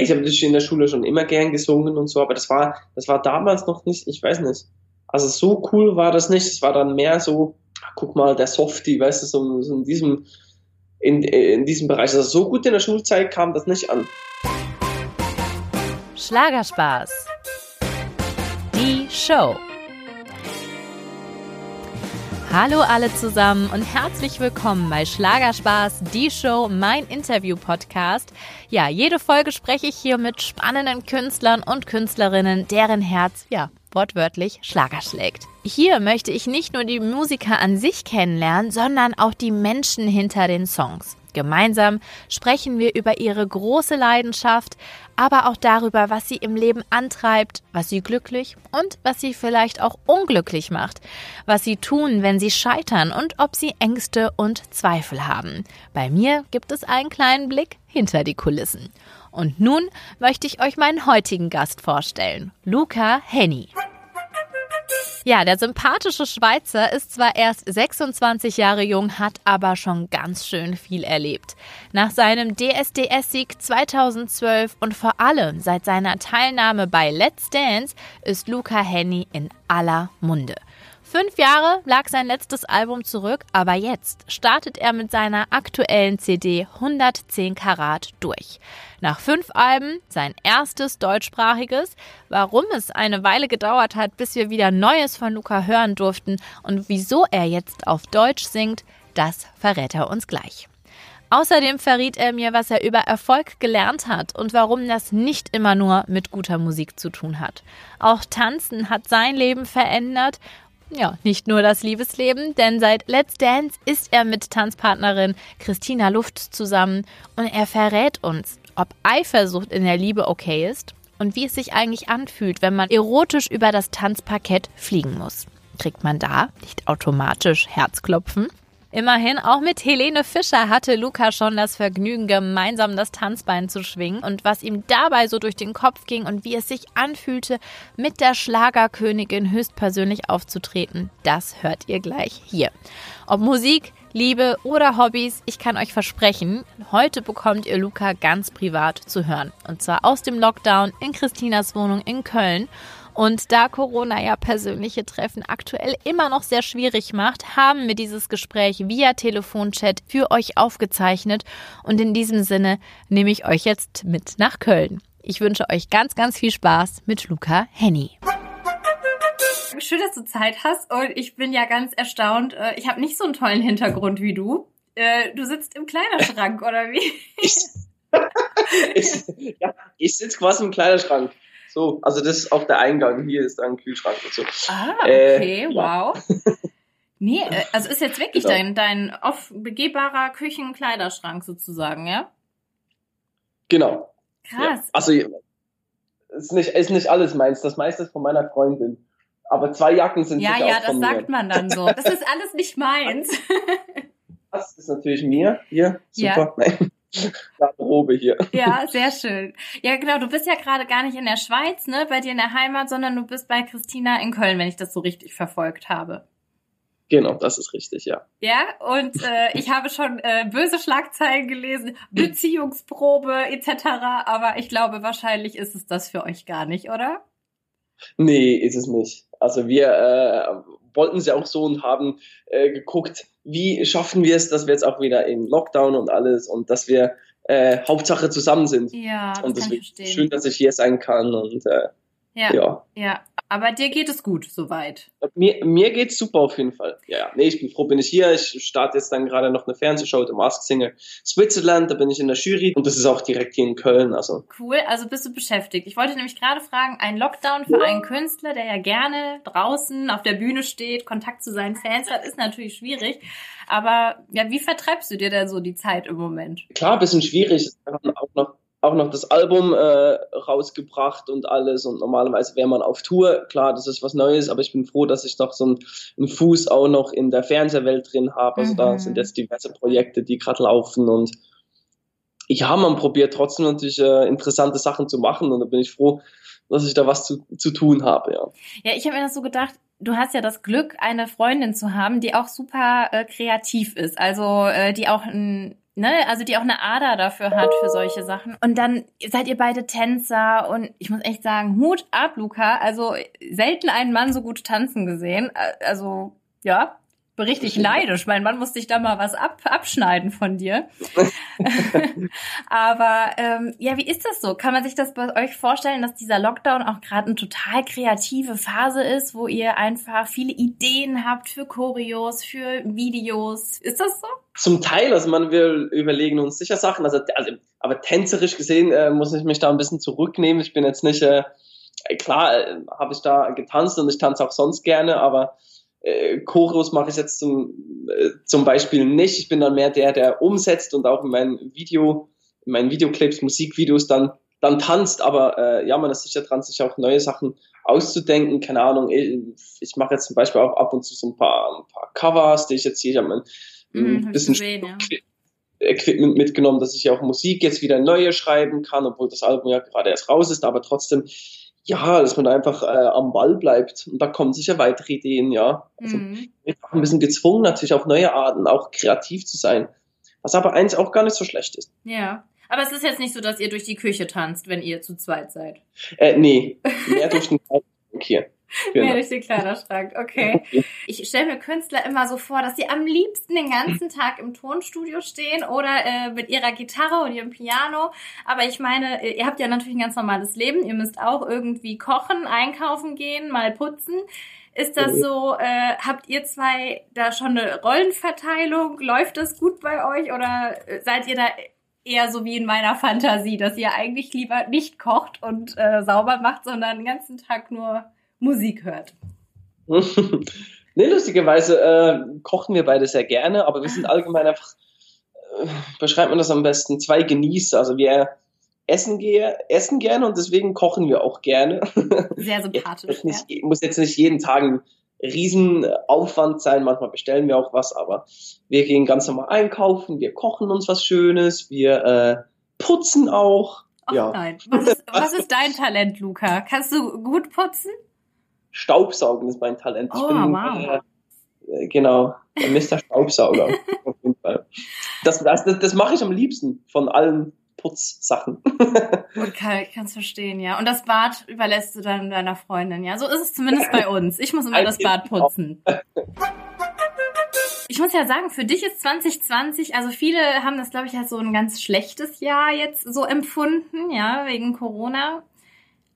Ich habe das in der Schule schon immer gern gesungen und so, aber das war, das war damals noch nicht, ich weiß nicht. Also so cool war das nicht. Es war dann mehr so, guck mal, der Softie, weißt du, so, so in diesem, in, in diesem Bereich. Also so gut in der Schulzeit kam das nicht an. Schlagerspaß. Die Show. Hallo alle zusammen und herzlich willkommen bei Schlagerspaß, die Show, mein Interview-Podcast. Ja, jede Folge spreche ich hier mit spannenden Künstlern und Künstlerinnen, deren Herz, ja, wortwörtlich Schlager schlägt. Hier möchte ich nicht nur die Musiker an sich kennenlernen, sondern auch die Menschen hinter den Songs. Gemeinsam sprechen wir über ihre große Leidenschaft, aber auch darüber, was sie im Leben antreibt, was sie glücklich und was sie vielleicht auch unglücklich macht, was sie tun, wenn sie scheitern und ob sie Ängste und Zweifel haben. Bei mir gibt es einen kleinen Blick hinter die Kulissen. Und nun möchte ich euch meinen heutigen Gast vorstellen, Luca Henny. Ja, der sympathische Schweizer ist zwar erst 26 Jahre jung, hat aber schon ganz schön viel erlebt. Nach seinem DSDS-Sieg 2012 und vor allem seit seiner Teilnahme bei Let's Dance ist Luca Henny in aller Munde. Fünf Jahre lag sein letztes Album zurück, aber jetzt startet er mit seiner aktuellen CD 110 Karat durch. Nach fünf Alben sein erstes deutschsprachiges. Warum es eine Weile gedauert hat, bis wir wieder Neues von Luca hören durften und wieso er jetzt auf Deutsch singt, das verrät er uns gleich. Außerdem verriet er mir, was er über Erfolg gelernt hat und warum das nicht immer nur mit guter Musik zu tun hat. Auch Tanzen hat sein Leben verändert ja, nicht nur das Liebesleben, denn seit Let's Dance ist er mit Tanzpartnerin Christina Luft zusammen und er verrät uns, ob Eifersucht in der Liebe okay ist und wie es sich eigentlich anfühlt, wenn man erotisch über das Tanzparkett fliegen muss. Kriegt man da nicht automatisch Herzklopfen? Immerhin, auch mit Helene Fischer hatte Luca schon das Vergnügen, gemeinsam das Tanzbein zu schwingen. Und was ihm dabei so durch den Kopf ging und wie es sich anfühlte, mit der Schlagerkönigin höchstpersönlich aufzutreten, das hört ihr gleich hier. Ob Musik, Liebe oder Hobbys, ich kann euch versprechen, heute bekommt ihr Luca ganz privat zu hören. Und zwar aus dem Lockdown in Christinas Wohnung in Köln. Und da Corona ja persönliche Treffen aktuell immer noch sehr schwierig macht, haben wir dieses Gespräch via Telefonchat für euch aufgezeichnet. Und in diesem Sinne nehme ich euch jetzt mit nach Köln. Ich wünsche euch ganz, ganz viel Spaß mit Luca Henny. Schön, dass du Zeit hast und ich bin ja ganz erstaunt. Äh, ich habe nicht so einen tollen Hintergrund wie du. Äh, du sitzt im Kleiderschrank, oder wie? Ich, ich, ja, ich sitze quasi im Kleiderschrank. So, also das ist auch der Eingang. Hier ist ein Kühlschrank und so. Ah, okay, äh, wow. Ja. Nee, äh, also ist jetzt wirklich genau. dein, dein off begehbarer Küchenkleiderschrank sozusagen, ja? Genau. Krass. Ja. Also ist nicht, ist nicht alles meins. Das meiste ist von meiner Freundin. Aber zwei Jacken sind ja, ja, das sagt man dann so. Das ist alles nicht meins. das ist natürlich mir. Hier, super. Ja. Garderobe hier. Ja, sehr schön. Ja, genau, du bist ja gerade gar nicht in der Schweiz, ne, bei dir in der Heimat, sondern du bist bei Christina in Köln, wenn ich das so richtig verfolgt habe. Genau, das ist richtig, ja. Ja, und äh, ich habe schon äh, böse Schlagzeilen gelesen, Beziehungsprobe etc., aber ich glaube, wahrscheinlich ist es das für euch gar nicht, oder? Nee, ist es nicht. Also wir äh, wollten ja auch so und haben äh, geguckt, wie schaffen wir es, dass wir jetzt auch wieder im Lockdown und alles und dass wir äh, Hauptsache zusammen sind. Ja, das und deswegen schön, dass ich hier sein kann und äh, ja, ja. Ja, aber dir geht es gut soweit. Mir, mir geht's super auf jeden Fall. Ja, ja. Nee, ich bin froh, bin ich hier. Ich starte jetzt dann gerade noch eine Fernsehshow, The Mask Singer Switzerland. Da bin ich in der Jury und das ist auch direkt hier in Köln. Also. Cool, also bist du beschäftigt. Ich wollte nämlich gerade fragen, ein Lockdown für ja. einen Künstler, der ja gerne draußen auf der Bühne steht, Kontakt zu seinen Fans hat, ist natürlich schwierig. Aber ja, wie vertreibst du dir denn so die Zeit im Moment? Klar, bisschen schwierig. Auch noch auch noch das Album äh, rausgebracht und alles und normalerweise wäre man auf Tour, klar, das ist was Neues, aber ich bin froh, dass ich noch so einen, einen Fuß auch noch in der Fernsehwelt drin habe. Also mhm. da sind jetzt diverse Projekte, die gerade laufen und ja, man probiert trotzdem natürlich äh, interessante Sachen zu machen und da bin ich froh, dass ich da was zu, zu tun habe, ja. Ja, ich habe mir das so gedacht, du hast ja das Glück, eine Freundin zu haben, die auch super äh, kreativ ist, also äh, die auch ein ne, also die auch eine Ader dafür hat für solche Sachen. Und dann seid ihr beide Tänzer und ich muss echt sagen, Hut ab, Luca. Also selten einen Mann so gut tanzen gesehen. Also ja, richtig neidisch. Mein Mann musste ich da mal was ab, abschneiden von dir. Aber ähm, ja, wie ist das so? Kann man sich das bei euch vorstellen, dass dieser Lockdown auch gerade eine total kreative Phase ist, wo ihr einfach viele Ideen habt für Choreos, für Videos? Ist das so? Zum Teil, also man, wir überlegen uns sicher Sachen, also, also aber tänzerisch gesehen äh, muss ich mich da ein bisschen zurücknehmen. Ich bin jetzt nicht, äh, klar, äh, habe ich da getanzt und ich tanze auch sonst gerne, aber äh, Choreos mache ich jetzt zum, äh, zum Beispiel nicht. Ich bin dann mehr der, der umsetzt und auch in meinen Video, in meinen Videoclips, Musikvideos dann, dann tanzt. Aber äh, ja, man ist sicher dran, sich auch neue Sachen auszudenken. Keine Ahnung, ich, ich mache jetzt zum Beispiel auch ab und zu so ein paar, ein paar Covers, die ich jetzt hier habe ein mm, bisschen gesehen, ja. Equipment mitgenommen, dass ich auch Musik jetzt wieder neue schreiben kann, obwohl das Album ja gerade erst raus ist, aber trotzdem ja, dass man einfach äh, am Ball bleibt. Und da kommen sicher weitere Ideen, ja. Also mhm. ein bisschen gezwungen, natürlich auf neue Arten auch kreativ zu sein. Was aber eigentlich auch gar nicht so schlecht ist. Ja. Aber es ist jetzt nicht so, dass ihr durch die Küche tanzt, wenn ihr zu zweit seid. Äh, nee, mehr durch den hier. Genau. Mehr durch den Kleiderschrank, okay. Ich stelle mir Künstler immer so vor, dass sie am liebsten den ganzen Tag im Tonstudio stehen oder äh, mit ihrer Gitarre und ihrem Piano. Aber ich meine, ihr habt ja natürlich ein ganz normales Leben. Ihr müsst auch irgendwie kochen, einkaufen gehen, mal putzen. Ist das so, äh, habt ihr zwei da schon eine Rollenverteilung? Läuft das gut bei euch oder seid ihr da eher so wie in meiner Fantasie, dass ihr eigentlich lieber nicht kocht und äh, sauber macht, sondern den ganzen Tag nur Musik hört. nee, lustigerweise äh, kochen wir beide sehr gerne, aber wir sind allgemein einfach, äh, beschreibt man das am besten, zwei Genießer. Also wir essen, gehe, essen gerne und deswegen kochen wir auch gerne. Sehr sympathisch. Nicht, ja. Muss jetzt nicht jeden Tag ein Riesenaufwand sein, manchmal bestellen wir auch was, aber wir gehen ganz normal einkaufen, wir kochen uns was Schönes, wir äh, putzen auch. Ach ja. nein. Was ist, was ist dein Talent, Luca? Kannst du gut putzen? Staubsaugen ist mein Talent. Ich oh, bin, wow. Äh, genau, Mr. Staubsauger. auf jeden Fall. Das, das, das, mache ich am liebsten von allen Putzsachen. okay, ich kann es verstehen, ja. Und das Bad überlässt du dann deiner Freundin, ja. So ist es zumindest bei uns. Ich muss immer das Bad putzen. Ich muss ja sagen, für dich ist 2020, also viele haben das, glaube ich, als so ein ganz schlechtes Jahr jetzt so empfunden, ja, wegen Corona.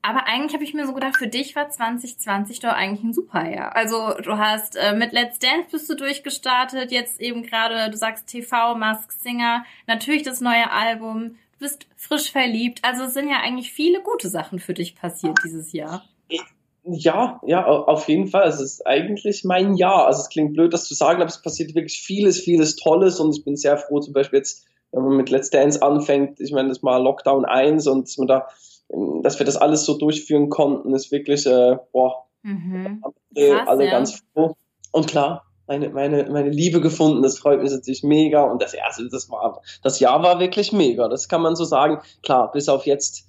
Aber eigentlich habe ich mir so gedacht, für dich war 2020 doch eigentlich ein super Jahr. Also du hast äh, mit Let's Dance bist du durchgestartet, jetzt eben gerade, du sagst TV, Mask Singer, natürlich das neue Album, du bist frisch verliebt. Also es sind ja eigentlich viele gute Sachen für dich passiert dieses Jahr. Ja, ja, auf jeden Fall. Es ist eigentlich mein Jahr. Also es klingt blöd, das zu sagen, aber es passiert wirklich vieles, vieles Tolles und ich bin sehr froh, zum Beispiel jetzt, wenn man mit Let's Dance anfängt, ich meine, das mal Lockdown 1 und dass man da dass wir das alles so durchführen konnten, ist wirklich, äh, boah, mhm. Krass, alle ja. ganz froh. Und klar, meine, meine, meine Liebe gefunden, das freut mich natürlich mega. Und das erste, das war, das Jahr war wirklich mega, das kann man so sagen. Klar, bis auf jetzt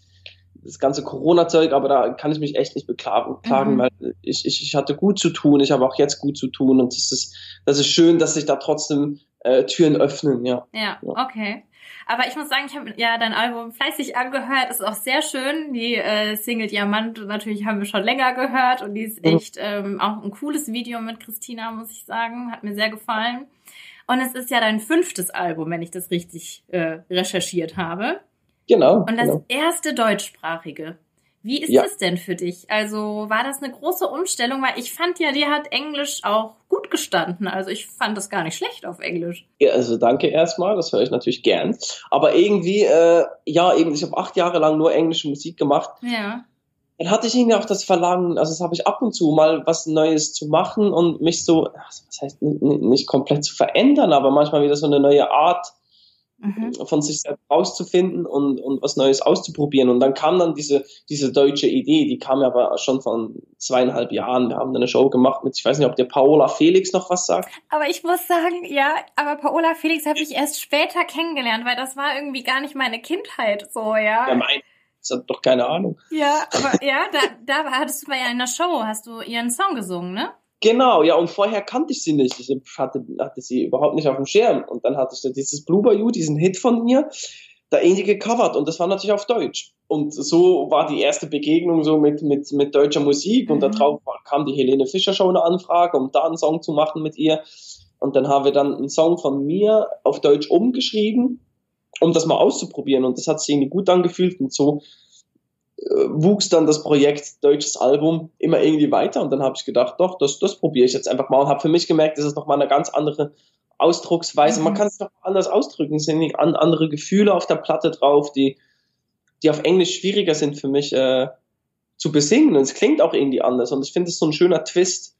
das ganze Corona-Zeug, aber da kann ich mich echt nicht beklagen, mhm. weil ich, ich, ich hatte gut zu tun, ich habe auch jetzt gut zu tun und das ist, das ist schön, dass sich da trotzdem äh, Türen öffnen, ja. Ja, okay. Aber ich muss sagen, ich habe ja dein Album fleißig angehört. Ist auch sehr schön. Die äh, Single Diamant natürlich haben wir schon länger gehört und die ist echt ähm, auch ein cooles Video mit Christina, muss ich sagen. Hat mir sehr gefallen. Und es ist ja dein fünftes Album, wenn ich das richtig äh, recherchiert habe. Genau. Und das genau. erste deutschsprachige. Wie ist ja. das denn für dich? Also war das eine große Umstellung? Weil ich fand ja, dir hat Englisch auch gut gestanden. Also ich fand das gar nicht schlecht auf Englisch. Ja, also danke erstmal, das höre ich natürlich gern. Aber irgendwie, äh, ja, irgendwie, ich habe acht Jahre lang nur englische Musik gemacht. Ja. Dann hatte ich irgendwie auch das Verlangen, also das habe ich ab und zu mal was Neues zu machen und mich so, was heißt nicht komplett zu verändern, aber manchmal wieder so eine neue Art mhm. von sich selbst rauszufinden und, und was Neues auszuprobieren. Und dann kam dann diese, diese deutsche Idee, die kam ja aber schon von zweieinhalb Jahren. Wir haben dann eine Show gemacht mit, ich weiß nicht, ob der Paola Felix noch was sagt. Aber ich muss sagen, ja, aber Paola Felix habe ich erst später kennengelernt, weil das war irgendwie gar nicht meine Kindheit so, ja. Ja, mein, das hat doch keine Ahnung. Ja, aber ja, da, da hattest du bei ja in der Show, hast du ihren Song gesungen, ne? Genau, ja, und vorher kannte ich sie nicht. Ich hatte, hatte sie überhaupt nicht auf dem Schirm. Und dann hatte ich da dieses Blue Bayou, diesen Hit von ihr, da irgendwie gecovert. Und das war natürlich auf Deutsch. Und so war die erste Begegnung so mit, mit, mit deutscher Musik. Und mhm. darauf kam die Helene Fischer Show eine Anfrage, um da einen Song zu machen mit ihr. Und dann haben wir dann einen Song von mir auf Deutsch umgeschrieben, um das mal auszuprobieren. Und das hat sich irgendwie gut angefühlt. Und so wuchs dann das Projekt deutsches Album immer irgendwie weiter und dann habe ich gedacht, doch, das, das probiere ich jetzt einfach mal und habe für mich gemerkt, das ist nochmal eine ganz andere Ausdrucksweise. Mhm. Man kann es doch anders ausdrücken, es sind andere Gefühle auf der Platte drauf, die, die auf Englisch schwieriger sind für mich äh, zu besingen und es klingt auch irgendwie anders und ich finde es so ein schöner Twist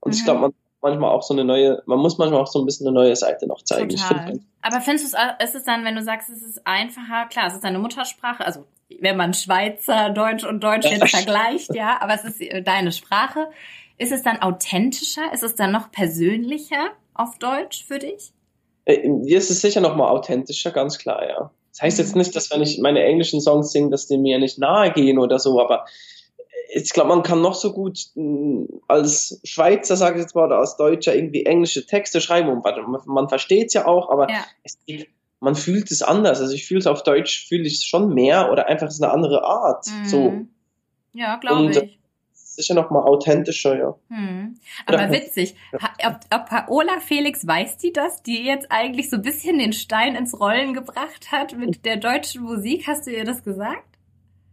und mhm. ich glaube, man manchmal auch so eine neue, man muss manchmal auch so ein bisschen eine neue Seite noch zeigen. Find, Aber findest du es, ist es dann, wenn du sagst, es ist einfacher, klar, es ist deine Muttersprache, also wenn man Schweizer, Deutsch und Deutsch jetzt vergleicht, ja, aber es ist äh, deine Sprache. Ist es dann authentischer? Ist es dann noch persönlicher auf Deutsch für dich? Äh, mir ist es sicher noch mal authentischer, ganz klar, ja. Das heißt jetzt nicht, dass wenn ich meine englischen Songs singe, dass die mir nicht nahe gehen oder so, aber ich glaube, man kann noch so gut mm, als Schweizer, sage ich jetzt mal, oder als Deutscher irgendwie englische Texte schreiben und man, man versteht es ja auch, aber ja. es man fühlt es anders. Also ich fühle es auf Deutsch, fühle ich es schon mehr oder einfach ist eine andere Art. Mhm. So. Ja, glaube ich. Sicher noch mal authentischer, ja. Hm. Aber witzig, ob, ob Paola Felix weiß die das, die jetzt eigentlich so ein bisschen den Stein ins Rollen gebracht hat mit der deutschen Musik? Hast du ihr das gesagt?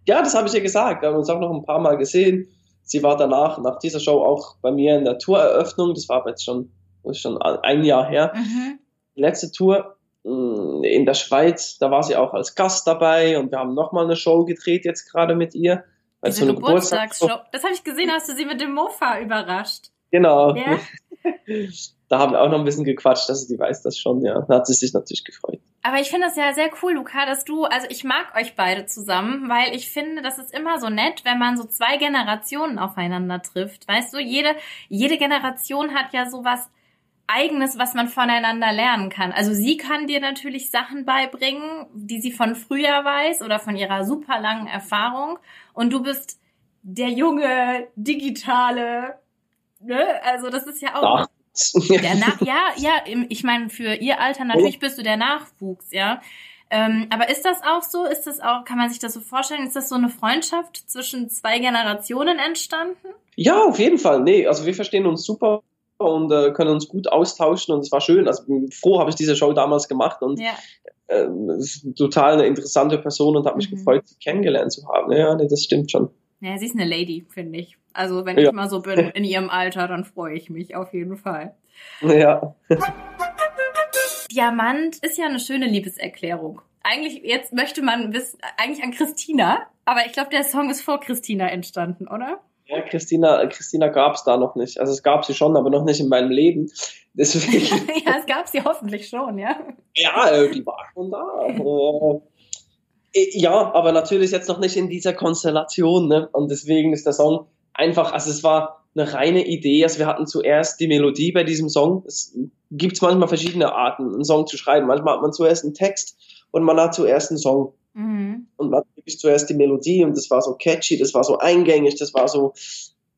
Ja, das habe ich ihr gesagt. Wir haben uns auch noch ein paar Mal gesehen. Sie war danach, nach dieser Show auch bei mir in der Toureröffnung. Das war aber jetzt schon, schon ein Jahr her. Mhm. Letzte Tour Mm, in der Schweiz, da war sie auch als Gast dabei und wir haben nochmal eine Show gedreht jetzt gerade mit ihr. Diese so eine Geburtstagsshow. das habe ich gesehen, hast du sie mit dem Mofa überrascht. Genau. Ja? da haben wir auch noch ein bisschen gequatscht, also die weiß das schon, ja. Da hat sie sich natürlich gefreut. Aber ich finde das ja sehr cool, Luca, dass du, also ich mag euch beide zusammen, weil ich finde, das ist immer so nett, wenn man so zwei Generationen aufeinander trifft. Weißt du, jede, jede Generation hat ja sowas, Eigenes, was man voneinander lernen kann. Also sie kann dir natürlich Sachen beibringen, die sie von früher weiß oder von ihrer super langen Erfahrung. Und du bist der junge, digitale, ne? Also das ist ja auch. Der Nach ja, ja, ich meine, für ihr Alter natürlich bist du der Nachwuchs, ja. Ähm, aber ist das auch so? Ist das auch, kann man sich das so vorstellen? Ist das so eine Freundschaft zwischen zwei Generationen entstanden? Ja, auf jeden Fall. Nee, also wir verstehen uns super und äh, können uns gut austauschen und es war schön. Also froh habe ich diese Show damals gemacht und ja. äh, ist total eine interessante Person und habe mich mhm. gefreut, sie kennengelernt zu haben. Ja, nee, das stimmt schon. Ja, sie ist eine Lady, finde ich. Also wenn ja. ich mal so bin in ihrem Alter, dann freue ich mich auf jeden Fall. Ja. Diamant ist ja eine schöne Liebeserklärung. Eigentlich, jetzt möchte man bis, eigentlich an Christina, aber ich glaube, der Song ist vor Christina entstanden, oder? Ja, Christina, Christina gab es da noch nicht. Also es gab sie schon, aber noch nicht in meinem Leben. Deswegen. ja, es gab sie hoffentlich schon, ja. Ja, äh, die war schon da. Äh, ja, aber natürlich jetzt noch nicht in dieser Konstellation. Ne? Und deswegen ist der Song einfach, also es war eine reine Idee. Also wir hatten zuerst die Melodie bei diesem Song. Es gibt manchmal verschiedene Arten, einen Song zu schreiben. Manchmal hat man zuerst einen Text und man hat zuerst einen Song. Mhm. Und man wirklich zuerst die Melodie und das war so catchy, das war so eingängig, das war so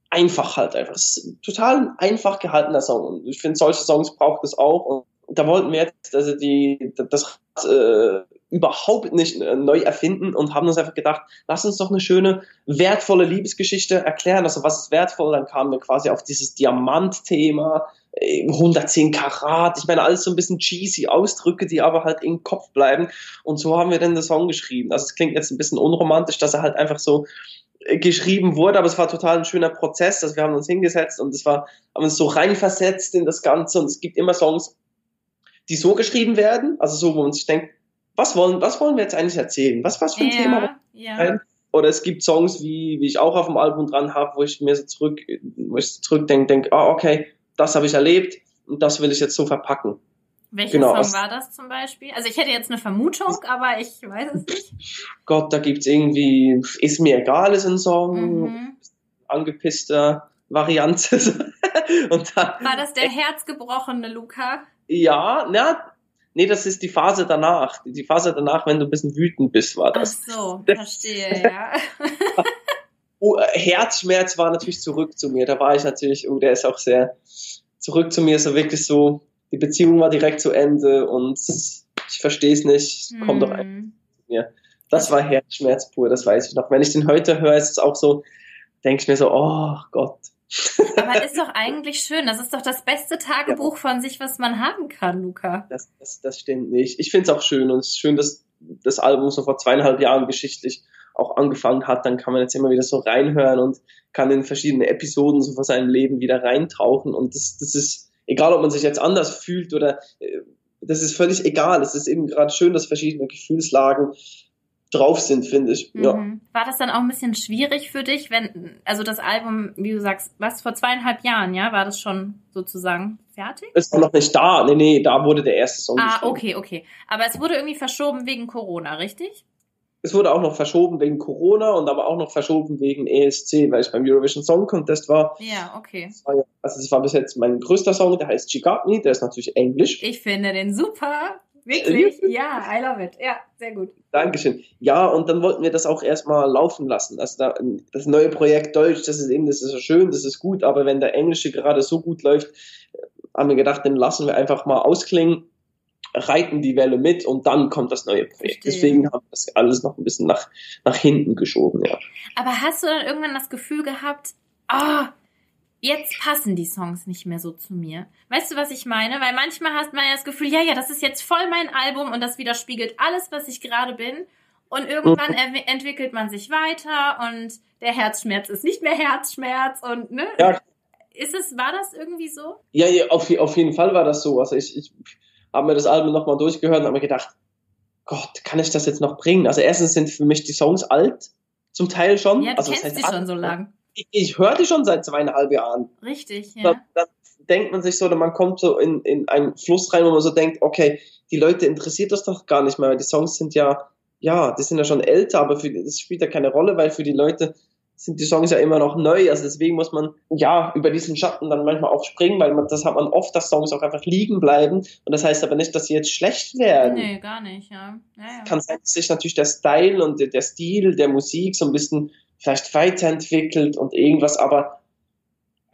einfach halt einfach. Das ist ein total einfach gehaltener Song. Und ich finde, solche Songs braucht es auch. Und da wollten wir jetzt also die, das äh, überhaupt nicht äh, neu erfinden und haben uns einfach gedacht, lass uns doch eine schöne, wertvolle Liebesgeschichte erklären. Also was ist wertvoll? Dann kamen wir quasi auf dieses Diamant-Thema, 110 Karat, ich meine, alles so ein bisschen cheesy Ausdrücke, die aber halt im Kopf bleiben. Und so haben wir dann den Song geschrieben. Also es klingt jetzt ein bisschen unromantisch, dass er halt einfach so äh, geschrieben wurde, aber es war total ein schöner Prozess. Also wir haben uns hingesetzt und es war, haben uns so reinversetzt in das Ganze und es gibt immer Songs, die so geschrieben werden, also so, wo man sich denkt, was wollen, was wollen wir jetzt eigentlich erzählen? Was, was für ein ja, Thema? Ja. Oder es gibt Songs, wie, wie ich auch auf dem Album dran habe, wo ich mir so zurück, wo ich zurückdenke, denke, ah, okay, das habe ich erlebt und das will ich jetzt so verpacken. Welcher genau, Song war das zum Beispiel? Also ich hätte jetzt eine Vermutung, aber ich weiß es nicht. Gott, da gibt's irgendwie, ist mir egal, ist ein Song, mhm. angepisster Variante. und dann, war das der herzgebrochene Luca? Ja, na, nee, das ist die Phase danach. Die Phase danach, wenn du ein bisschen wütend bist, war das. Ach so, verstehe, ja. oh, äh, Herzschmerz war natürlich zurück zu mir. Da war ich natürlich, oh, der ist auch sehr zurück zu mir, so wirklich so, die Beziehung war direkt zu Ende und ich verstehe es nicht, komm doch einfach hm. zu mir. Das war Herzschmerz pur, das weiß ich noch. Wenn ich den heute höre, ist es auch so, denke ich mir so, oh Gott. Aber ist doch eigentlich schön. Das ist doch das beste Tagebuch ja. von sich, was man haben kann, Luca. Das, das, das stimmt nicht. Ich finde es auch schön und es ist schön, dass das Album so vor zweieinhalb Jahren geschichtlich auch angefangen hat. Dann kann man jetzt immer wieder so reinhören und kann in verschiedene Episoden so vor seinem Leben wieder reintauchen. Und das, das ist, egal ob man sich jetzt anders fühlt oder äh, das ist völlig egal. Es ist eben gerade schön, dass verschiedene Gefühlslagen drauf sind, finde ich. Mhm. Ja. War das dann auch ein bisschen schwierig für dich, wenn, also das Album, wie du sagst, was vor zweieinhalb Jahren, ja, war das schon sozusagen fertig? Es war noch nicht da. Nee, nee, da wurde der erste Song. Ah, okay, okay. Aber es wurde irgendwie verschoben wegen Corona, richtig? Es wurde auch noch verschoben wegen Corona und aber auch noch verschoben wegen ESC, weil ich beim Eurovision Song Contest war. Ja, okay. Also das war bis jetzt mein größter Song, der heißt Me, der ist natürlich Englisch. Ich finde den super. Wirklich? ja, I love it. Ja, sehr gut. Dankeschön. Ja, und dann wollten wir das auch erstmal laufen lassen. Also da, das neue Projekt Deutsch, das ist eben, das ist so schön, das ist gut, aber wenn der Englische gerade so gut läuft, haben wir gedacht, dann lassen wir einfach mal ausklingen, reiten die Welle mit und dann kommt das neue Projekt. Verstehe. Deswegen haben wir das alles noch ein bisschen nach, nach hinten geschoben, ja. Aber hast du dann irgendwann das Gefühl gehabt, ah, oh, jetzt passen die Songs nicht mehr so zu mir. Weißt du, was ich meine? Weil manchmal hast man ja das Gefühl, ja, ja, das ist jetzt voll mein Album und das widerspiegelt alles, was ich gerade bin. Und irgendwann mhm. entwickelt man sich weiter und der Herzschmerz ist nicht mehr Herzschmerz und ne? Ja. Ist es, war das irgendwie so? Ja, ja auf, auf jeden Fall war das so. Also ich, ich habe mir das Album nochmal durchgehört und habe mir gedacht, Gott, kann ich das jetzt noch bringen? Also erstens sind für mich die Songs alt, zum Teil schon. Ja, du also kennst das heißt, die schon so lang ich, ich höre die schon seit zweieinhalb Jahren. Richtig, ja. Da, da, denkt man sich so, oder man kommt so in, in einen Fluss rein, wo man so denkt, okay, die Leute interessiert das doch gar nicht mehr, weil die Songs sind ja, ja, die sind ja schon älter, aber für, das spielt ja keine Rolle, weil für die Leute sind die Songs ja immer noch neu. Also deswegen muss man ja über diesen Schatten dann manchmal auch springen, weil man, das hat man oft, dass Songs auch einfach liegen bleiben. Und das heißt aber nicht, dass sie jetzt schlecht werden. Nee, gar nicht, ja. ja, ja. Kann sein, dass sich natürlich der Style und der, der Stil der Musik so ein bisschen vielleicht weiterentwickelt und irgendwas, aber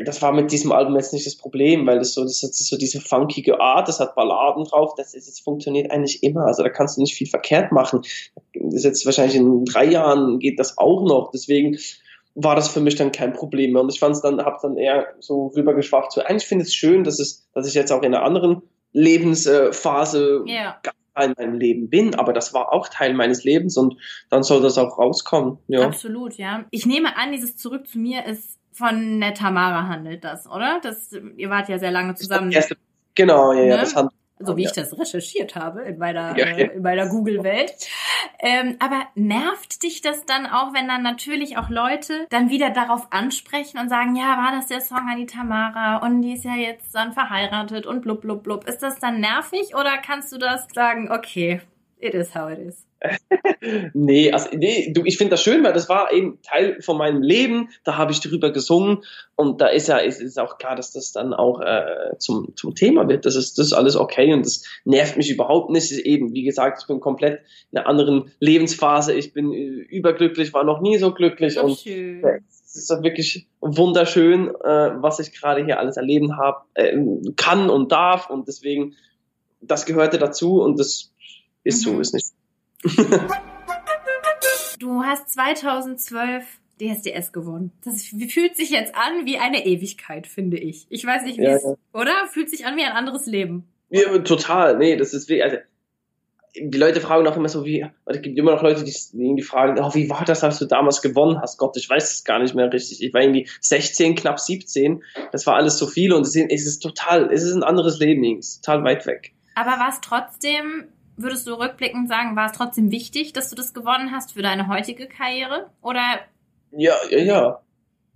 das war mit diesem Album jetzt nicht das Problem, weil das so, das ist so diese funkige Art, das hat Balladen drauf, das ist, das funktioniert eigentlich immer, also da kannst du nicht viel verkehrt machen. Das ist jetzt wahrscheinlich in drei Jahren geht das auch noch, deswegen war das für mich dann kein Problem mehr und ich fand es dann, habe dann eher so rübergeschwafft, so eigentlich finde ich es schön, dass es, dass ich jetzt auch in einer anderen Lebensphase yeah. Teil in meinem Leben bin, aber das war auch Teil meines Lebens und dann soll das auch rauskommen. Ja. Absolut, ja. Ich nehme an, dieses Zurück zu mir ist von der Tamara handelt das, oder? Das, ihr wart ja sehr lange zusammen. Erste, genau, ja, ne? ja, das handelt so wie ich das recherchiert habe in meiner, ja, ja. Äh, in meiner Google-Welt. Ähm, aber nervt dich das dann auch, wenn dann natürlich auch Leute dann wieder darauf ansprechen und sagen, ja, war das der Song an die Tamara und die ist ja jetzt dann verheiratet und blub, blub, blub. Ist das dann nervig oder kannst du das sagen, okay, it is how it is? Nee, also nee, du, ich finde das schön, weil das war eben Teil von meinem Leben. Da habe ich drüber gesungen und da ist ja ist, ist auch klar, dass das dann auch äh, zum, zum Thema wird. Das ist das ist alles okay und das nervt mich überhaupt nicht. Eben, wie gesagt, ich bin komplett in einer anderen Lebensphase. Ich bin äh, überglücklich, war noch nie so glücklich so und schön. es ist wirklich wunderschön, äh, was ich gerade hier alles erleben habe, äh, kann und darf und deswegen das gehörte dazu und das ist mhm. so, ist nicht du hast 2012 DSDS gewonnen. Das fühlt sich jetzt an wie eine Ewigkeit, finde ich. Ich weiß nicht, wie ja, es, ja. oder? Fühlt sich an wie ein anderes Leben. Ja, total. Nee, das ist wie, also, die Leute fragen auch immer so, wie, es gibt immer noch Leute, die, die fragen, oh, wie war das, als du damals gewonnen hast? Gott, ich weiß es gar nicht mehr richtig. Ich war irgendwie 16, knapp 17. Das war alles so viel und es ist total, es ist ein anderes Leben, es ist total weit weg. Aber war es trotzdem würdest du rückblickend sagen, war es trotzdem wichtig, dass du das gewonnen hast für deine heutige Karriere? Oder? Ja, ja, ja.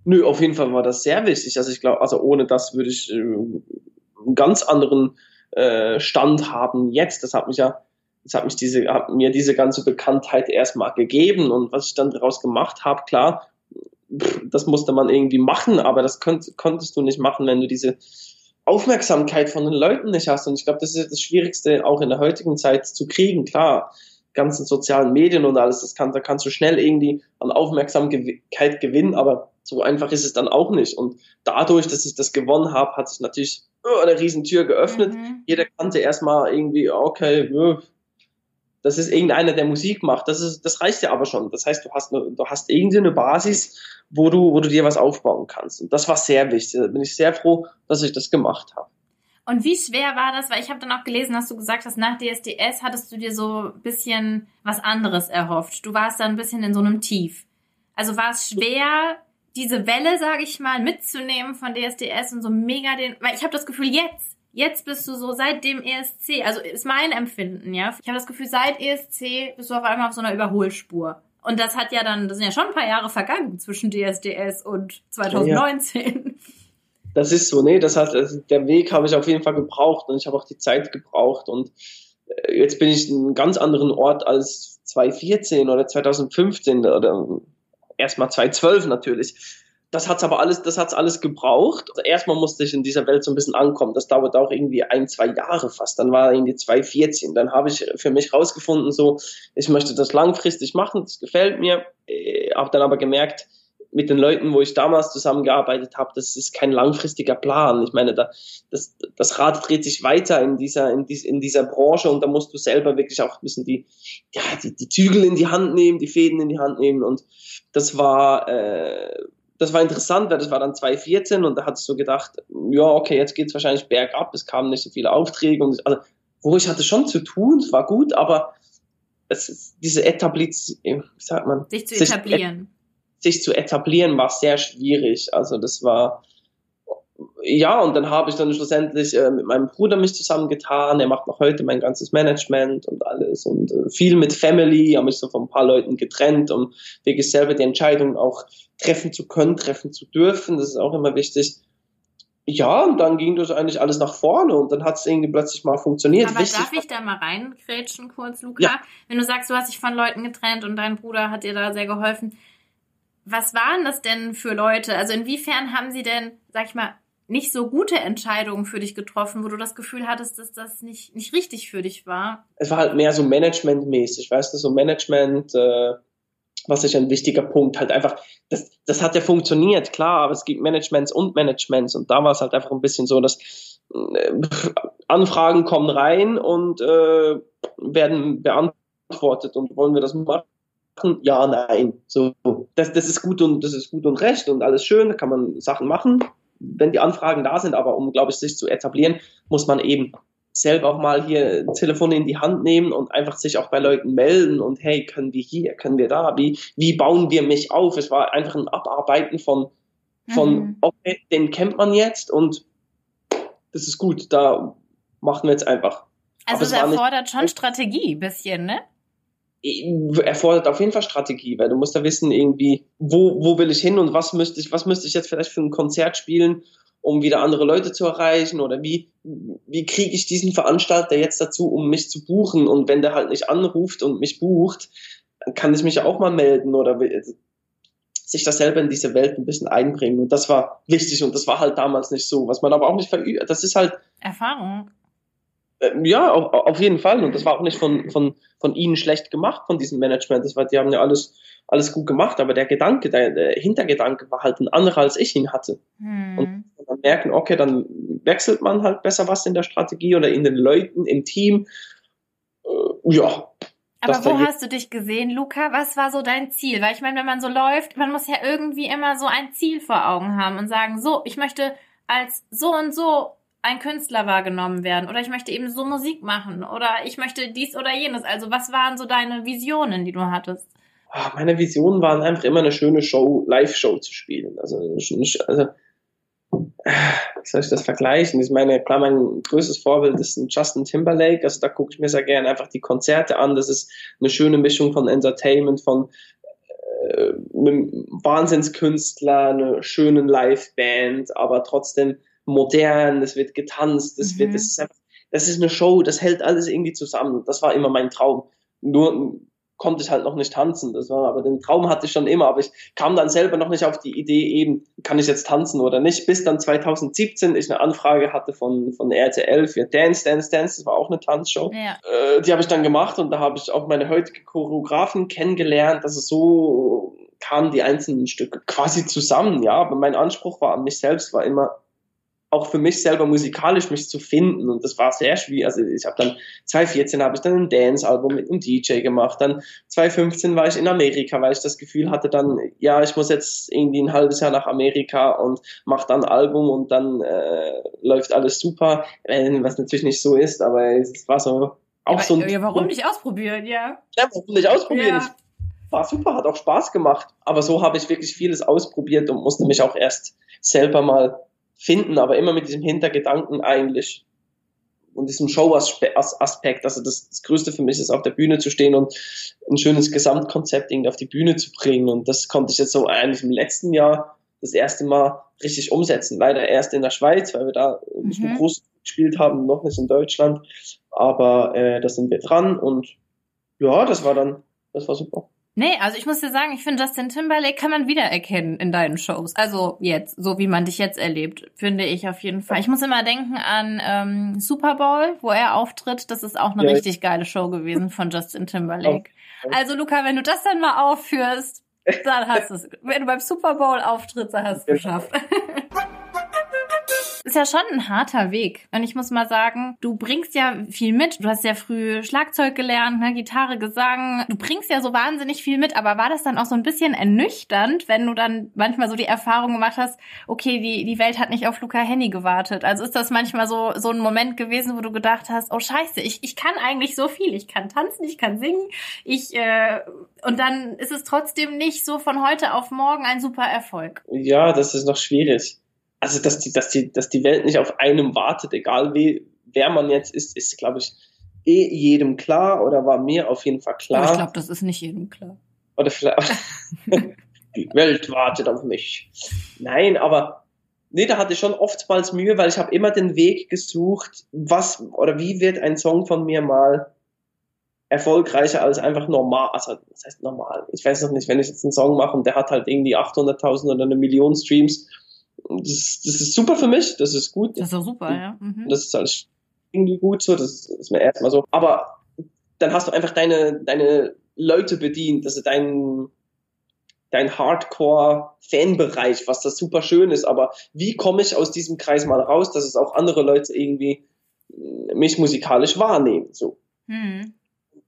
Nö, auf jeden Fall war das sehr wichtig. Also ich glaube, also ohne das würde ich äh, einen ganz anderen äh, Stand haben jetzt. Das hat mich ja, das hat mich diese, hat mir diese ganze Bekanntheit erstmal gegeben und was ich dann daraus gemacht habe, klar, das musste man irgendwie machen, aber das könnt, konntest du nicht machen, wenn du diese Aufmerksamkeit von den Leuten nicht hast. Und ich glaube, das ist das Schwierigste auch in der heutigen Zeit zu kriegen. Klar, ganzen sozialen Medien und alles, das kann, da kannst du schnell irgendwie an Aufmerksamkeit gewinnen, aber so einfach ist es dann auch nicht. Und dadurch, dass ich das gewonnen habe, hat sich natürlich oh, eine riesen Tür geöffnet. Mhm. Jeder kannte erstmal irgendwie, okay, das ist irgendeiner, der Musik macht. Das ist, das reicht ja aber schon. Das heißt, du hast, eine, du hast irgendwie eine Basis, wo du, wo du dir was aufbauen kannst. Und das war sehr wichtig. Da bin ich sehr froh, dass ich das gemacht habe. Und wie schwer war das? Weil ich habe dann auch gelesen, dass du gesagt hast, nach DSDS hattest du dir so ein bisschen was anderes erhofft. Du warst dann ein bisschen in so einem Tief. Also war es schwer, diese Welle, sage ich mal, mitzunehmen von DSDS und so mega den, weil ich habe das Gefühl, jetzt, jetzt bist du so seit dem ESC, also ist mein Empfinden, ja. Ich habe das Gefühl, seit ESC bist du auf einmal auf so einer Überholspur. Und das hat ja dann, das sind ja schon ein paar Jahre vergangen zwischen DSDS und 2019. Ja. Das ist so, nee, das hat, also der Weg habe ich auf jeden Fall gebraucht und ich habe auch die Zeit gebraucht und äh, jetzt bin ich in einem ganz anderen Ort als 2014 oder 2015 oder erstmal 2012 natürlich. Das hat's aber alles, das hat's alles gebraucht. Also erstmal musste ich in dieser Welt so ein bisschen ankommen. Das dauert auch irgendwie ein, zwei Jahre fast. Dann war irgendwie 2014. Dann habe ich für mich rausgefunden, so, ich möchte das langfristig machen, das gefällt mir. Äh, habe dann aber gemerkt, mit den Leuten, wo ich damals zusammengearbeitet habe, das ist kein langfristiger Plan. Ich meine, da, das, das Rad dreht sich weiter in dieser, in, dies, in dieser Branche und da musst du selber wirklich auch ein bisschen die, ja, die, die Zügel in die Hand nehmen, die Fäden in die Hand nehmen und das war, äh, das war interessant, weil das war dann 2014 und da hat es so gedacht, ja, okay, jetzt geht's wahrscheinlich bergab, es kamen nicht so viele Aufträge und also, wo ich hatte schon zu tun, es war gut, aber es ist diese etabliert, wie sagt man? Sich zu etablieren sich zu etablieren war sehr schwierig. Also das war ja, und dann habe ich dann schlussendlich äh, mit meinem Bruder mich zusammengetan. Er macht noch heute mein ganzes Management und alles und äh, viel mit Family, habe mich so von ein paar Leuten getrennt, um wirklich selber die Entscheidungen auch treffen zu können, treffen zu dürfen. Das ist auch immer wichtig. Ja, und dann ging das eigentlich alles nach vorne und dann hat es irgendwie plötzlich mal funktioniert. Aber Wichtig darf ich da mal reingrätschen kurz, Luca? Ja. Wenn du sagst, du hast dich von Leuten getrennt und dein Bruder hat dir da sehr geholfen, was waren das denn für Leute? Also inwiefern haben sie denn, sag ich mal, nicht so gute Entscheidungen für dich getroffen, wo du das Gefühl hattest, dass das nicht, nicht richtig für dich war? Es war halt mehr so managementmäßig, weißt du, so Management, äh, was ist ein wichtiger Punkt, halt einfach, das, das hat ja funktioniert, klar, aber es gibt Managements und Managements und da war es halt einfach ein bisschen so, dass äh, Anfragen kommen rein und äh, werden beantwortet und wollen wir das machen? ja, nein. So, das, das ist gut und das ist gut und recht und alles schön, da kann man Sachen machen, wenn die Anfragen da sind, aber um, glaube ich, sich zu etablieren, muss man eben selber auch mal hier ein Telefon in die Hand nehmen und einfach sich auch bei Leuten melden und hey, können wir hier, können wir da, wie, wie bauen wir mich auf? Es war einfach ein Abarbeiten von, von, mhm. okay, den kennt man jetzt und das ist gut, da machen wir jetzt einfach. Also es erfordert schon Strategie bisschen, ne? Erfordert auf jeden Fall Strategie, weil du musst da wissen, irgendwie, wo, wo will ich hin und was müsste ich, was müsste ich jetzt vielleicht für ein Konzert spielen, um wieder andere Leute zu erreichen oder wie, wie kriege ich diesen Veranstalter jetzt dazu, um mich zu buchen und wenn der halt nicht anruft und mich bucht, dann kann ich mich auch mal melden oder sich das selber in diese Welt ein bisschen einbringen und das war wichtig und das war halt damals nicht so, was man aber auch nicht verübt, das ist halt Erfahrung. Ähm, ja, auf, auf jeden Fall. Und das war auch nicht von, von, von ihnen schlecht gemacht, von diesem Management. Das war, die haben ja alles, alles gut gemacht, aber der Gedanke, der, der Hintergedanke war halt ein anderer, als ich ihn hatte. Hm. Und dann merken, okay, dann wechselt man halt besser was in der Strategie oder in den Leuten, im Team. Äh, ja. Aber wo hast du dich gesehen, Luca? Was war so dein Ziel? Weil ich meine, wenn man so läuft, man muss ja irgendwie immer so ein Ziel vor Augen haben und sagen, so, ich möchte als so und so ein Künstler wahrgenommen werden oder ich möchte eben so Musik machen oder ich möchte dies oder jenes. Also was waren so deine Visionen, die du hattest? Ah, meine Visionen waren einfach immer eine schöne Show, Live-Show zu spielen. Also, also wie soll ich das vergleichen? Ich meine, klar, mein größtes Vorbild ist ein Justin Timberlake. Also da gucke ich mir sehr gerne einfach die Konzerte an. Das ist eine schöne Mischung von Entertainment, von äh, einem Wahnsinnskünstler, einer schönen Liveband, aber trotzdem modern, es wird getanzt, es mhm. wird, das ist, das ist eine Show, das hält alles irgendwie zusammen. Das war immer mein Traum. Nur konnte ich halt noch nicht tanzen. Das war, aber den Traum hatte ich schon immer, aber ich kam dann selber noch nicht auf die Idee, eben, kann ich jetzt tanzen oder nicht, bis dann 2017 ich eine Anfrage hatte von, von RTL für Dance, Dance, Dance, das war auch eine Tanzshow. Ja. Äh, die habe ich dann gemacht und da habe ich auch meine heutige Choreografin kennengelernt, dass es so kamen die einzelnen Stücke quasi zusammen, ja, aber mein Anspruch war an mich selbst, war immer, auch für mich selber musikalisch mich zu finden und das war sehr schwierig. Also ich habe dann 2014 habe ich dann ein Dance-Album mit einem DJ gemacht, dann 2015 war ich in Amerika, weil ich das Gefühl hatte dann, ja, ich muss jetzt irgendwie ein halbes Jahr nach Amerika und mache dann ein Album und dann äh, läuft alles super, was natürlich nicht so ist, aber es war so auch ja, so ein, ja, warum nicht ausprobieren, ja? Ja, warum nicht ausprobieren? Ja. War super, hat auch Spaß gemacht, aber so habe ich wirklich vieles ausprobiert und musste mich auch erst selber mal finden, aber immer mit diesem Hintergedanken eigentlich und diesem Show-Aspekt. Also das, das Größte für mich ist, auf der Bühne zu stehen und ein schönes Gesamtkonzept irgendwie auf die Bühne zu bringen. Und das konnte ich jetzt so eigentlich im letzten Jahr das erste Mal richtig umsetzen. Leider erst in der Schweiz, weil wir da nicht mhm. groß gespielt haben, noch nicht in Deutschland. Aber äh, da sind wir dran und ja, das war dann, das war super. Nee, also ich muss dir sagen, ich finde Justin Timberlake kann man wiedererkennen in deinen Shows. Also jetzt, so wie man dich jetzt erlebt, finde ich auf jeden Fall. Ich muss immer denken an ähm, Super Bowl, wo er auftritt. Das ist auch eine ja, richtig geile Show gewesen von Justin Timberlake. Also Luca, wenn du das dann mal aufführst, dann hast du es. Wenn du beim Super Bowl auftrittst, dann hast du es geschafft. ist ja schon ein harter Weg. Und ich muss mal sagen, du bringst ja viel mit. Du hast ja früh Schlagzeug gelernt, ne, Gitarre, Gesang. Du bringst ja so wahnsinnig viel mit. Aber war das dann auch so ein bisschen ernüchternd, wenn du dann manchmal so die Erfahrung gemacht hast, okay, die, die Welt hat nicht auf Luca Henny gewartet. Also ist das manchmal so, so ein Moment gewesen, wo du gedacht hast, oh scheiße, ich, ich kann eigentlich so viel. Ich kann tanzen, ich kann singen, ich, äh, und dann ist es trotzdem nicht so von heute auf morgen ein super Erfolg. Ja, das ist noch schwierig also dass die, dass die, dass die Welt nicht auf einem wartet, egal wie, wer man jetzt ist, ist, glaube ich, eh jedem klar oder war mir auf jeden Fall klar. Aber ich glaube, das ist nicht jedem klar. Oder vielleicht, die Welt wartet auf mich. Nein, aber nee, da hatte ich schon oftmals Mühe, weil ich habe immer den Weg gesucht, was oder wie wird ein Song von mir mal erfolgreicher als einfach normal, also das heißt normal. Ich weiß noch nicht, wenn ich jetzt einen Song mache und der hat halt irgendwie 800.000 oder eine Million Streams, das, das ist super für mich, das ist gut. Das ist auch super, ja. Mhm. Das ist alles irgendwie gut so, das ist mir erstmal so. Aber dann hast du einfach deine, deine Leute bedient, also dein, dein Hardcore-Fanbereich, was das super schön ist. Aber wie komme ich aus diesem Kreis mal raus, dass es auch andere Leute irgendwie mich musikalisch wahrnehmen? So. Mhm.